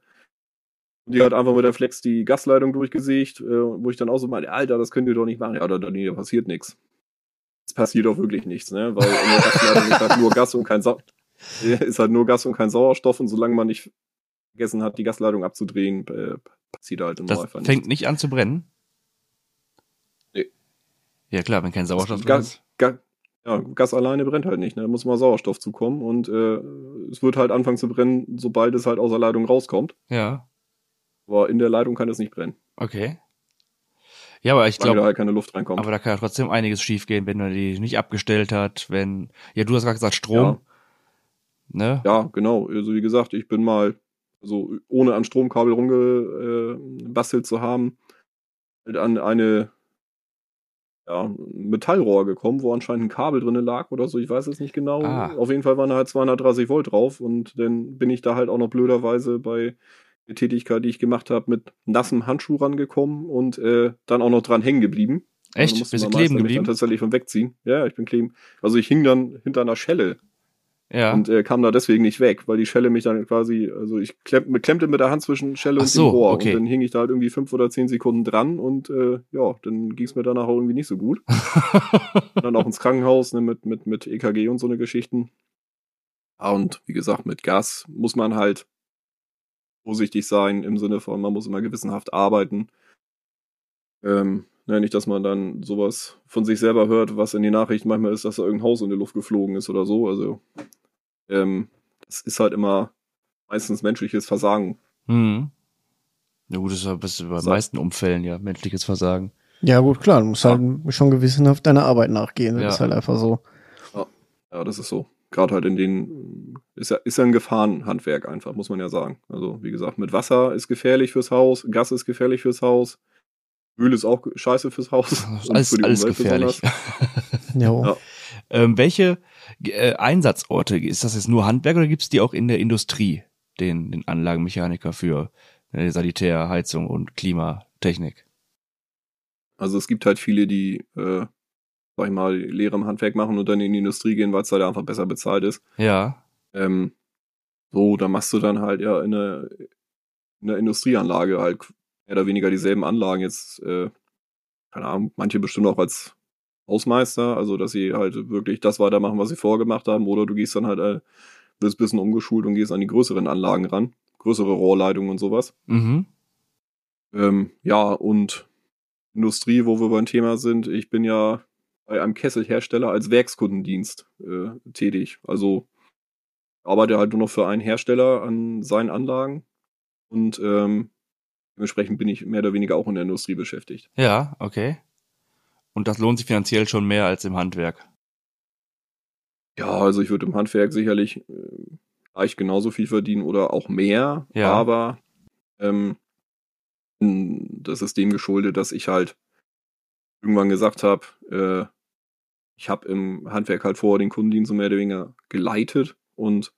die hat einfach mit der Flex die Gasleitung durchgesägt, äh, wo ich dann auch so meinte, Alter, das könnt ihr doch nicht machen. Ja, da, da, da passiert nichts. Es passiert auch wirklich nichts, ne? Weil in der Gasleitung ist halt nur Gas und kein Sau ist halt nur Gas und kein Sauerstoff und solange man nicht vergessen hat, die Gasleitung abzudrehen, äh, passiert halt im Das fängt nichts. nicht an zu brennen? Nee. Ja klar, wenn kein Sauerstoff drin Gas, ist. Ga, ja, Gas alleine brennt halt nicht, ne? Da muss mal Sauerstoff zukommen und äh, es wird halt anfangen zu brennen, sobald es halt aus der Leitung rauskommt. Ja, Aber in der Leitung kann es nicht brennen. okay. Ja, aber ich Solange da glaube, halt keine Luft reinkommt. aber da kann ja trotzdem einiges schiefgehen, wenn man die nicht abgestellt hat, wenn, ja, du hast gerade gesagt Strom, ne? Ja, genau. Also wie gesagt, ich bin mal, also ohne an Stromkabel rumgebastelt zu haben, halt an eine ja, Metallrohr gekommen, wo anscheinend ein Kabel drinne lag oder so. Ich weiß es nicht genau. Ah. Auf jeden Fall waren da halt 230 Volt drauf und dann bin ich da halt auch noch blöderweise bei Tätigkeit, die ich gemacht habe, mit nassem Handschuh rangekommen und äh, dann auch noch dran hängen geblieben. Echt? Also musste Bist du kleben geblieben? Dann tatsächlich vom Wegziehen. Ja, ich bin kleben. Also ich hing dann hinter einer Schelle Ja. und äh, kam da deswegen nicht weg, weil die Schelle mich dann quasi, also ich klemm, klemmte mit der Hand zwischen Schelle Ach und so, dem Rohr okay. und dann hing ich da halt irgendwie fünf oder zehn Sekunden dran und äh, ja, dann ging es mir danach auch irgendwie nicht so gut. Dann auch ins Krankenhaus ne, mit, mit, mit EKG und so eine Geschichten. Ja, und wie gesagt, mit Gas muss man halt vorsichtig sein im Sinne von, man muss immer gewissenhaft arbeiten. Ähm, ne, nicht, dass man dann sowas von sich selber hört, was in den Nachrichten manchmal ist, dass da irgendein Haus in die Luft geflogen ist oder so. Also ähm, das ist halt immer meistens menschliches Versagen. Hm. Ja gut, das ist bei den So. meisten Umfällen ja menschliches Versagen. Ja, gut, klar, du musst Ja. halt schon gewissenhaft deiner Arbeit nachgehen. Das Ja. ist halt einfach so. Ja, das ist so. Gerade halt in den, ist ja, ist ja ein Gefahrenhandwerk einfach, muss man ja sagen. Also, wie gesagt, mit Wasser ist gefährlich fürs Haus, Gas ist gefährlich fürs Haus, Öl ist auch scheiße fürs Haus. Und alles, für die alles Umwelt gefährlich. Ja. ähm, welche äh, Einsatzorte, ist das jetzt nur Handwerk oder gibt es die auch in der Industrie, den, den Anlagenmechaniker für äh, Sanitär, Heizung und Klimatechnik? Also es gibt halt viele, die, äh, sag ich mal, Lehre im Handwerk machen und dann in die Industrie gehen, weil es da einfach besser bezahlt ist. Ja. Ähm, so, da machst du dann halt ja in der, in der Industrieanlage halt mehr oder weniger dieselben Anlagen jetzt, äh, keine Ahnung, manche bestimmt auch als Hausmeister, also dass sie halt wirklich das weitermachen, was sie vorgemacht haben, oder du gehst dann halt, äh, wirst ein bisschen umgeschult und gehst an die größeren Anlagen ran, größere Rohrleitungen und sowas. Mhm. Ähm, ja, und Industrie, wo wir beim Thema sind, ich bin ja bei einem Kesselhersteller als Werkskundendienst äh, tätig. Also arbeite halt nur noch für einen Hersteller an seinen Anlagen und ähm, dementsprechend bin ich mehr oder weniger auch in der Industrie beschäftigt. Ja, okay. Und das lohnt sich finanziell schon mehr als im Handwerk. Ja, also ich würde im Handwerk sicherlich äh, gleich genauso viel verdienen oder auch mehr, Ja. aber ähm, das ist dem geschuldet, dass ich halt irgendwann gesagt habe, äh, ich habe im Handwerk halt vorher den Kundendienst so mehr oder weniger geleitet und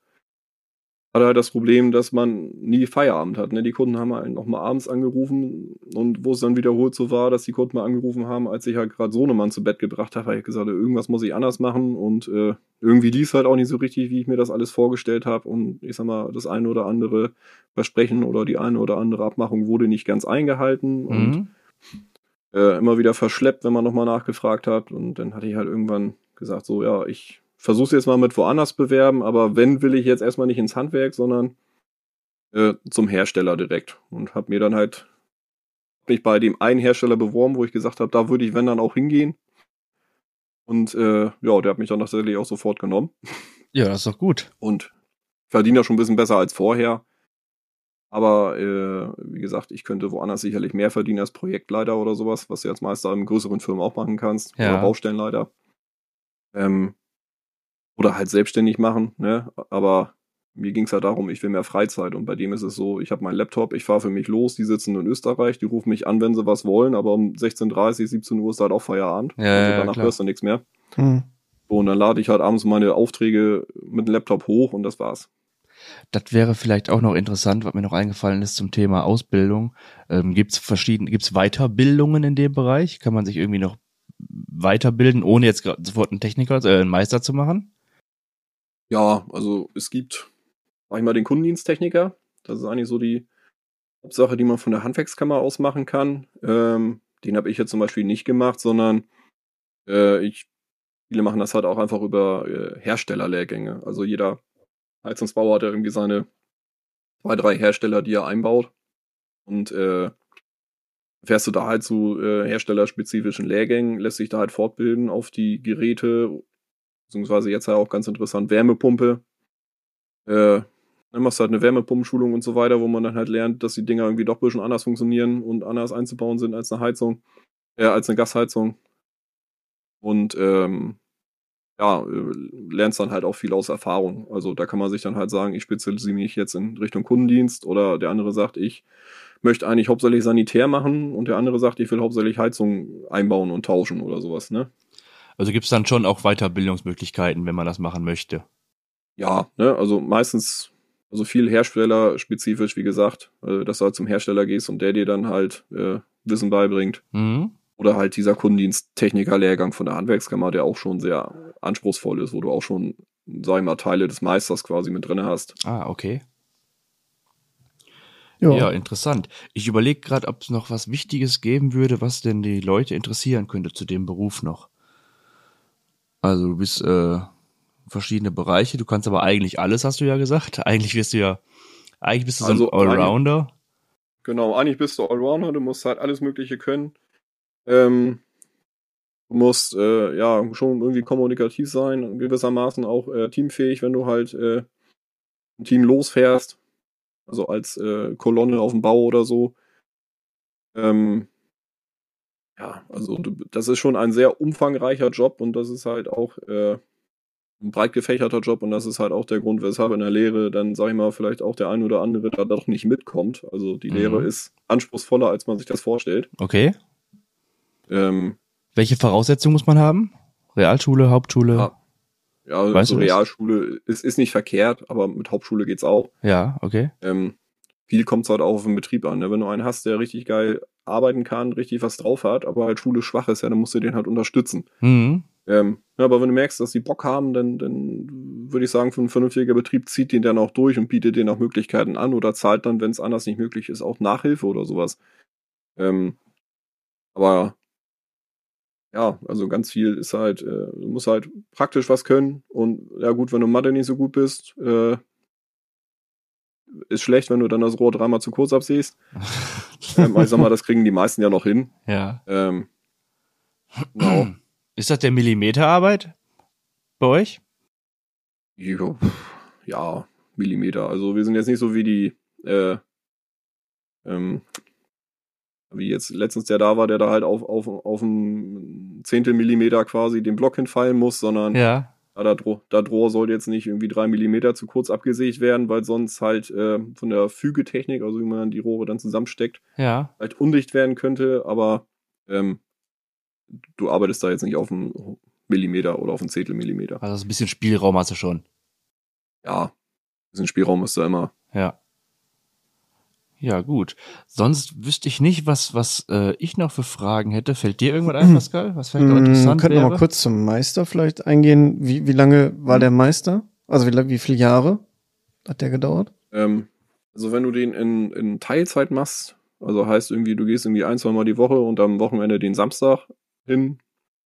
hatte halt das Problem, dass man nie Feierabend hat. Ne? Die Kunden haben halt noch mal abends angerufen und wo es dann wiederholt so war, dass die Kunden mal angerufen haben, als ich halt gerade Sohnemann zu Bett gebracht habe, habe ich gesagt, irgendwas muss ich anders machen und äh, irgendwie lief halt auch nicht so richtig, wie ich mir das alles vorgestellt habe und ich sag mal, das eine oder andere Versprechen oder die eine oder andere Abmachung wurde nicht ganz eingehalten und Mhm. Äh, immer wieder verschleppt, wenn man nochmal nachgefragt hat. Und dann hatte ich halt irgendwann gesagt, so, ja, ich versuche jetzt mal mit woanders bewerben, aber wenn, will ich jetzt erstmal nicht ins Handwerk, sondern äh, zum Hersteller direkt. Und habe mir dann halt mich bei dem einen Hersteller beworben, wo ich gesagt habe, da würde ich, wenn dann auch hingehen. Und äh, ja, der hat mich dann tatsächlich auch sofort genommen Ja, das ist doch gut. und verdiene ja schon ein bisschen besser als vorher. Aber äh, wie gesagt, ich könnte woanders sicherlich mehr verdienen als Projektleiter oder sowas, was du als Meister in größeren Firmen auch machen kannst. Ja. Oder Baustellenleiter. Ähm, oder halt selbstständig machen, ne? Aber mir ging es ja darum, ich will mehr Freizeit und bei dem ist es so, ich habe meinen Laptop, ich fahre für mich los, die sitzen in Österreich, die rufen mich an, wenn sie was wollen, aber um 16.30, 17 Uhr ist halt auch Feierabend. Ja, also ja, danach klar. hörst du nichts mehr. Hm. So, und dann lade ich halt abends meine Aufträge mit dem Laptop hoch und das war's. Das wäre vielleicht auch noch interessant, was mir noch eingefallen ist zum Thema Ausbildung. Ähm, gibt es verschiedene, gibt es Weiterbildungen in dem Bereich? Kann man sich irgendwie noch weiterbilden, ohne jetzt sofort einen Techniker, äh, einen Meister zu machen? Ja, also es gibt, sag ich mal, den Kundendiensttechniker. Das ist eigentlich so die Hauptsache, die man von der Handwerkskammer aus machen kann. Ähm, den habe ich jetzt zum Beispiel nicht gemacht, sondern äh, ich, viele machen das halt auch einfach über äh, Herstellerlehrgänge. Also jeder Heizungsbauer hat ja irgendwie seine zwei, drei Hersteller, die er einbaut. Und äh, fährst du da halt zu äh, herstellerspezifischen Lehrgängen, lässt sich da halt fortbilden auf die Geräte, beziehungsweise jetzt ja auch ganz interessant Wärmepumpe. Äh, dann machst du halt eine Wärmepumpenschulung und so weiter, wo man dann halt lernt, dass die Dinger irgendwie doch ein bisschen anders funktionieren und anders einzubauen sind als eine Heizung, äh, als eine Gasheizung. Und ähm, ja, äh, lernst dann halt auch viel aus Erfahrung. Also da kann man sich dann halt sagen, ich spezialisiere mich jetzt in Richtung Kundendienst oder der andere sagt, ich möchte eigentlich hauptsächlich Sanitär machen und der andere sagt, ich will hauptsächlich Heizung einbauen und tauschen oder sowas, ne? Also gibt es dann schon auch Weiterbildungsmöglichkeiten, wenn man das machen möchte. Ja, ne, also meistens, also viel herstellerspezifisch, wie gesagt, äh, dass du halt zum Hersteller gehst und der dir dann halt äh, Wissen beibringt. Mhm. Oder halt dieser Kundendienst-Techniker-Lehrgang von der Handwerkskammer, der auch schon sehr anspruchsvoll ist, wo du auch schon, sag ich mal, Teile des Meisters quasi mit drin hast. Ah, okay. Ja. Ja, interessant. Ich überlege gerade, ob es noch was Wichtiges geben würde, was denn die Leute interessieren könnte zu dem Beruf noch. Also du bist äh, verschiedene Bereiche, du kannst aber eigentlich alles, hast du ja gesagt. Eigentlich wirst du ja, eigentlich bist du so Also, ein Allrounder. Genau, eigentlich bist du Allrounder, du musst halt alles Mögliche können. Ähm, du musst äh, ja schon irgendwie kommunikativ sein, gewissermaßen auch äh, teamfähig, wenn du halt äh, ein Team losfährst. Also als äh, Kolonne auf dem Bau oder so. Ähm, ja, also du, das ist schon ein sehr umfangreicher Job und das ist halt auch äh, ein breit gefächerter Job und das ist halt auch der Grund, weshalb in der Lehre dann, sag ich mal, vielleicht auch der ein oder andere da doch nicht mitkommt. Also die Mhm. Lehre ist anspruchsvoller, als man sich das vorstellt. Okay. Ähm, Welche Voraussetzungen muss man haben? Realschule, Hauptschule? Ja. ja, Weißt so das? Realschule ist, ist nicht verkehrt, aber mit Hauptschule geht's auch. Ja, okay. Ähm, viel kommt's halt auch auf den Betrieb an. Ne? Wenn du einen hast, der richtig geil arbeiten kann, richtig was drauf hat, aber halt Schule schwach ist, ja, dann musst du den halt unterstützen. Mhm. Ähm, ja, aber wenn du merkst, dass die Bock haben, dann, dann würde ich sagen, für ein vernünftiger Betrieb zieht den dann auch durch und bietet denen auch Möglichkeiten an oder zahlt dann, wenn es anders nicht möglich ist, auch Nachhilfe oder sowas. Ähm, aber ja, also ganz viel ist halt, äh, du musst halt praktisch was können und ja gut, wenn du Mathe nicht so gut bist, äh, ist schlecht, wenn du dann das Rohr dreimal zu kurz absiehst. ähm, ich sag mal, das kriegen die meisten ja noch hin. ja. Ähm, genau. Ist das der Millimeterarbeit bei euch? Jo, Ja, Millimeter. Also wir sind jetzt nicht so wie die, äh, ähm, wie jetzt letztens der da war, der da halt auf, auf, auf ein Zehntel Millimeter quasi den Block hinfallen muss, sondern Ja. ja, das, Rohr, das Rohr sollte jetzt nicht irgendwie drei Millimeter zu kurz abgesägt werden, weil sonst halt äh, von der Fügetechnik, also wie man die Rohre dann zusammensteckt, Ja. halt undicht werden könnte, aber ähm, du arbeitest da jetzt nicht auf einen Millimeter oder auf einen Zehntel Millimeter. Also ein bisschen Spielraum hast du schon. Ja, ein bisschen Spielraum ist da immer. Ja. Ja, gut. Sonst wüsste ich nicht, was, was äh, ich noch für Fragen hätte. Fällt dir irgendwas ein, Pascal? Was vielleicht auch Mm, interessant Könnten wir wäre? mal kurz zum Meister vielleicht eingehen. Wie, wie lange war Mhm. der Meister? Also wie, wie viele Jahre hat der gedauert? Ähm, also wenn du den in, in Teilzeit machst, also heißt irgendwie, du gehst irgendwie ein, zwei Mal die Woche und am Wochenende den Samstag hin,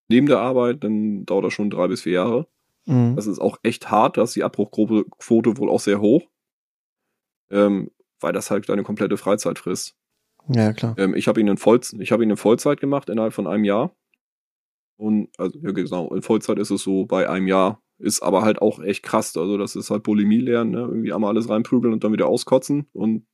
neben der Arbeit, dann dauert das schon drei bis vier Jahre. Mhm. Das ist auch echt hart, da ist die Abbruchquote wohl auch sehr hoch. Ähm, weil das halt deine komplette Freizeit frisst. Ja, klar. Ähm, ich habe ihn in Voll, ich habe ihn in Vollzeit gemacht innerhalb von einem Jahr. Und also ja genau, in Vollzeit ist es so bei einem Jahr. Ist aber halt auch echt krass. Also das ist halt Bulimie lernen, ne? Irgendwie einmal alles reinprügeln und dann wieder auskotzen. Und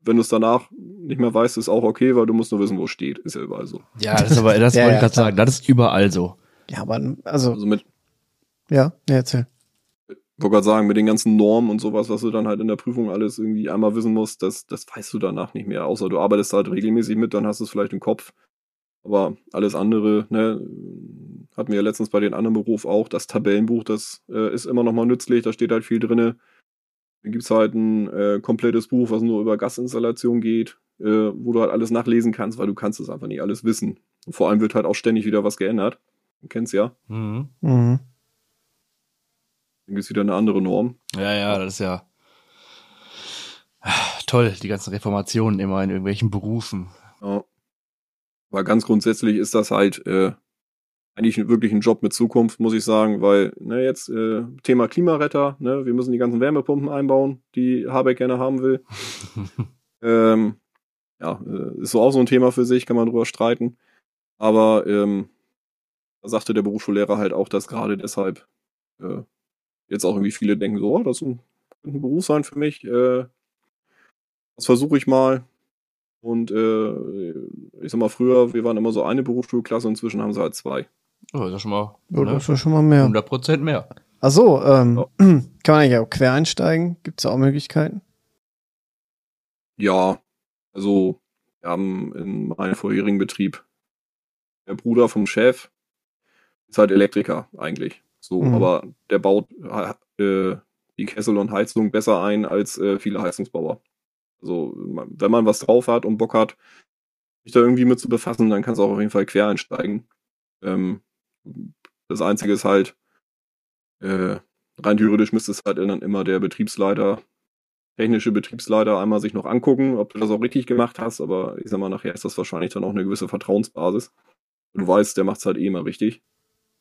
wenn du es danach nicht mehr weißt, ist auch okay, weil du musst nur wissen, wo es steht. Ist ja überall so. Ja, das ist aber, das Ja, wollte ja, ich gerade sagen. Das ist überall so. Ja, aber also, Also mit, ja, ja, erzähl. Ich wollte gerade sagen, mit den ganzen Normen und sowas, was du dann halt in der Prüfung alles irgendwie einmal wissen musst, das, das weißt du danach nicht mehr. Außer du arbeitest halt regelmäßig mit, dann hast du es vielleicht im Kopf. Aber alles andere, ne, hatten wir ja letztens bei den anderen Beruf auch, das Tabellenbuch, das äh, ist immer noch mal nützlich, da steht halt viel drinne. Dann gibt's halt ein äh, komplettes Buch, was nur über Gasinstallation geht, äh, wo du halt alles nachlesen kannst, weil du kannst es einfach nicht alles wissen. Und vor allem wird halt auch ständig wieder was geändert. Du kennst ja. Mhm. Mhm. Dann gibt's wieder eine andere Norm. Ja, ja, das ist ja toll, die ganzen Reformationen immer in irgendwelchen Berufen. Ja. Aber ganz grundsätzlich ist das halt äh, eigentlich wirklich ein Job mit Zukunft, muss ich sagen, weil ne, jetzt äh, Thema Klimaretter, ne, wir müssen die ganzen Wärmepumpen einbauen, die Habeck gerne haben will. ähm, ja, äh, ist so auch so ein Thema für sich, kann man drüber streiten. Aber ähm, da sagte der Berufsschullehrer halt auch, dass gerade deshalb äh, jetzt auch irgendwie viele denken, so, oh, das ist ein, könnte ein Beruf sein für mich. Äh, das versuche ich mal. Und äh, ich sag mal, früher, wir waren immer so eine Berufsschulklasse, inzwischen haben sie halt zwei. Oh, das ist ja schon mal Ja, ne? das ist ja schon mal mehr. 100 Prozent mehr. Ach so, ähm, Ja. kann man eigentlich auch quer einsteigen? Gibt's da auch Möglichkeiten? Ja, also wir haben in meinem vorherigen Betrieb der Bruder vom Chef ist halt Elektriker eigentlich. So, Mhm. aber der baut äh, die Kessel und Heizung besser ein als äh, viele Heizungsbauer. Also wenn man was drauf hat und Bock hat, sich da irgendwie mit zu befassen, dann kannst du auch auf jeden Fall quer einsteigen. Ähm, das Einzige ist halt, äh, rein theoretisch müsste es halt dann immer der Betriebsleiter technische Betriebsleiter einmal sich noch angucken, ob du das auch richtig gemacht hast, aber ich sag mal, nachher ist das wahrscheinlich dann auch eine gewisse Vertrauensbasis. Du weißt, der macht's halt eh immer richtig.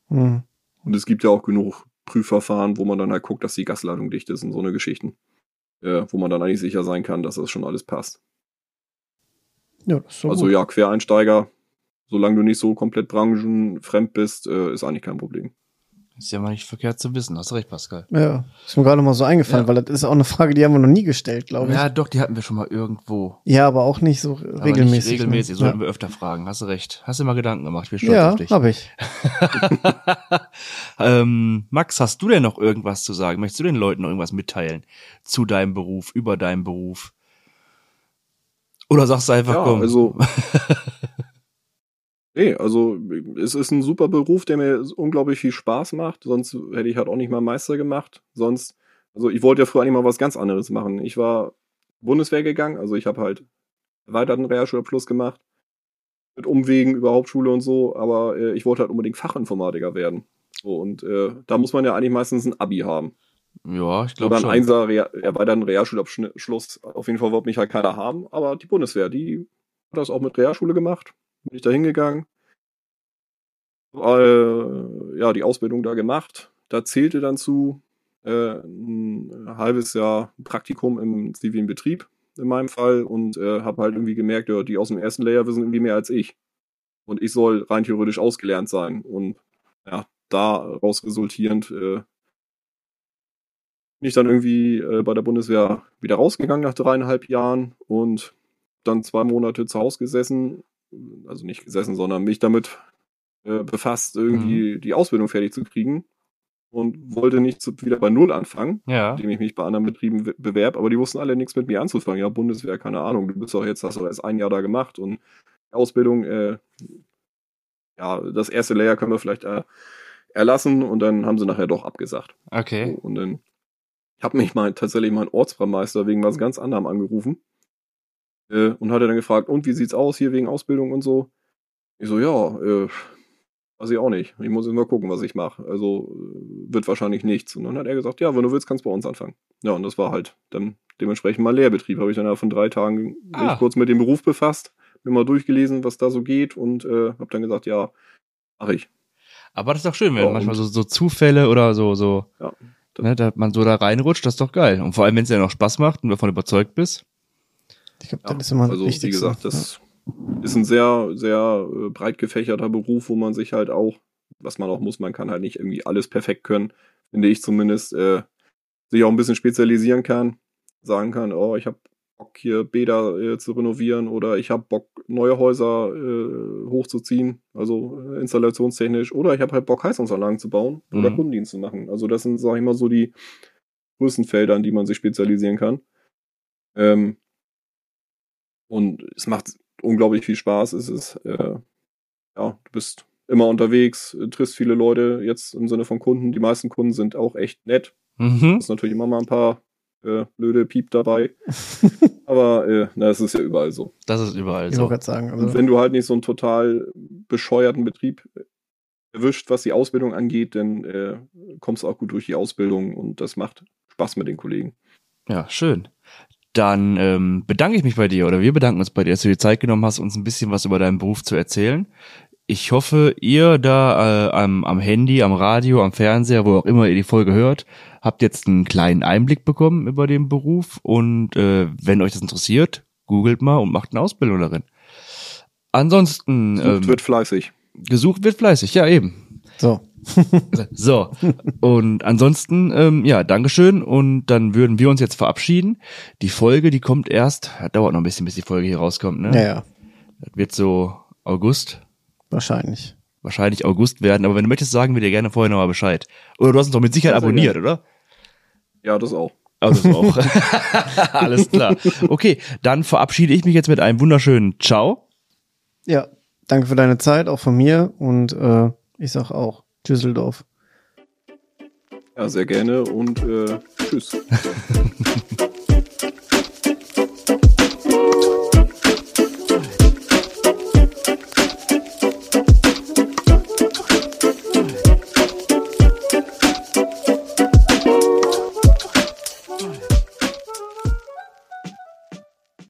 Mhm. Und es gibt ja auch genug Prüfverfahren, wo man dann halt guckt, dass die Gasleitung dicht ist und so eine Geschichten. Äh, wo man dann eigentlich sicher sein kann, dass das schon alles passt. Ja, das ist so also gut. ja, Quereinsteiger, solange du nicht so komplett branchenfremd bist, äh, ist eigentlich kein Problem. Ist ja mal nicht verkehrt zu wissen. Hast recht, Pascal. Ja, ist mir gerade mal so eingefallen, Ja. weil das ist auch eine Frage, die haben wir noch nie gestellt, glaube ich. Ja, doch, die hatten wir schon mal irgendwo. Ja, aber auch nicht so Aber regelmäßig. Nicht regelmäßig, ne? sollten wir öfter fragen. Hast du recht. Hast du mal Gedanken gemacht? Ich bin stolz Ja, auf dich. ja habe ich. ähm, Max, hast du denn noch irgendwas zu sagen? Möchtest du den Leuten noch irgendwas mitteilen zu deinem Beruf, über deinen Beruf? Oder sagst du einfach, Ja, komm. also. nee, also es ist ein super Beruf, der mir unglaublich viel Spaß macht. Sonst hätte ich halt auch nicht mal Meister gemacht. Sonst, also ich wollte ja früher eigentlich mal was ganz anderes machen. Ich war Bundeswehr gegangen, also ich habe halt erweiterten Realschulabschluss gemacht. Mit Umwegen über Hauptschule und so, aber äh, ich wollte halt unbedingt Fachinformatiker werden. So, und äh, da muss man ja eigentlich meistens ein Abi haben. ja, ich Oder glaube ein schon. Einser Rea erweiterten Realschulabschluss. Auf jeden Fall wollte mich halt keiner haben, aber die Bundeswehr, die hat das auch mit Realschule gemacht. Bin ich da hingegangen. Äh, ja, die Ausbildung da gemacht. Da zählte dann zu äh, ein halbes Jahr Praktikum im zivilen Betrieb in meinem Fall und äh, habe halt irgendwie gemerkt, ja, die aus dem ersten Layer wissen irgendwie mehr als ich. Und ich soll rein theoretisch ausgelernt sein. Und ja, daraus resultierend äh, bin ich dann irgendwie äh, bei der Bundeswehr wieder rausgegangen nach dreieinhalb Jahren und dann zwei Monate zu Hause gesessen, also nicht gesessen, sondern mich damit äh, befasst, irgendwie die Ausbildung fertig zu kriegen und wollte nicht zu, wieder bei Null anfangen, Ja. indem ich mich bei anderen Betrieben we- bewerb, aber die wussten alle nichts mit mir anzufangen. Ja, Bundeswehr, keine Ahnung, du bist doch jetzt, hast doch erst ein Jahr da gemacht und die Ausbildung, äh, ja, das erste Layer können wir vielleicht äh, erlassen und dann haben sie nachher doch abgesagt. So, Okay. und dann habe mich mal tatsächlich mein Ortsbrandmeister wegen was ganz anderem angerufen äh, und hat er dann gefragt, und wie sieht's aus hier wegen Ausbildung und so? Ich so, ja, äh, weiß ich auch nicht. Ich muss jetzt mal gucken, was ich mache. Also äh, wird wahrscheinlich nichts. Und dann hat er gesagt, ja, wenn du willst, kannst du bei uns anfangen. Ja, und das war halt dann dementsprechend mal Lehrbetrieb. Habe ich dann von drei Tagen Ah. mich kurz mit dem Beruf befasst, mir mal durchgelesen, was da so geht und äh, habe dann gesagt, ja, mache ich. Aber das ist doch schön, wenn Ja, manchmal so, so Zufälle oder so, so, Ja, ne, da man so da reinrutscht, das ist doch geil. Und vor allem, wenn es ja noch Spaß macht und davon überzeugt bist. Ich glaube, Ja, das ist immer also wie gesagt, das ist ein sehr, sehr äh, breit gefächerter Beruf, wo man sich halt auch, was man auch muss, man kann halt nicht irgendwie alles perfekt können, finde ich zumindest, äh, sich auch ein bisschen spezialisieren kann, sagen kann, oh, ich habe Bock, hier Bäder äh, zu renovieren oder ich habe Bock, neue Häuser äh, hochzuziehen, also äh, installationstechnisch, oder ich habe halt Bock, Heizungsanlagen zu bauen oder Mhm. Kundendienst zu machen. Also das sind, sag ich mal, so die größten Felder, an die man sich spezialisieren kann. Ähm, und es macht unglaublich viel Spaß. Es ist, äh, ja, du bist immer unterwegs, äh, triffst viele Leute, jetzt im Sinne von Kunden. Die meisten Kunden sind auch echt nett. Mhm. ist natürlich immer mal ein paar äh, blöde Piep dabei. Aber äh, na, das ist ja überall so. Das ist überall Ich so. wollte gerade sagen. Und Also, wenn du halt nicht so einen total bescheuerten Betrieb erwischt, was die Ausbildung angeht, dann äh, kommst du auch gut durch die Ausbildung und das macht Spaß mit den Kollegen. Ja, schön. Dann ähm, bedanke ich mich bei dir oder wir bedanken uns bei dir, dass du dir Zeit genommen hast, uns ein bisschen was über deinen Beruf zu erzählen. Ich hoffe, ihr da äh, am, am Handy, am Radio, am Fernseher, wo auch immer ihr die Folge hört, habt jetzt einen kleinen Einblick bekommen über den Beruf und äh, wenn euch das interessiert, googelt mal und macht eine Ausbildung darin. Ansonsten Sucht ähm, wird fleißig. gesucht wird fleißig, ja eben. So. So, und ansonsten, ähm, ja, Dankeschön. Und dann würden wir uns jetzt verabschieden. Die Folge, die kommt erst, ja, dauert noch ein bisschen, bis die Folge hier rauskommt, ne? Ja, ja. Das wird so August, Wahrscheinlich. wahrscheinlich August werden. Aber wenn du möchtest, sagen wir dir gerne vorher nochmal Bescheid. Oder du hast uns doch mit Sicherheit Ja, sehr abonniert, oder? Ja, das auch. Also das auch. Alles klar. Okay, dann verabschiede ich mich jetzt mit einem wunderschönen Ciao. Ja, danke für deine Zeit, auch von mir. Und äh, ich sag auch Düsseldorf. Ja, sehr gerne und äh, tschüss.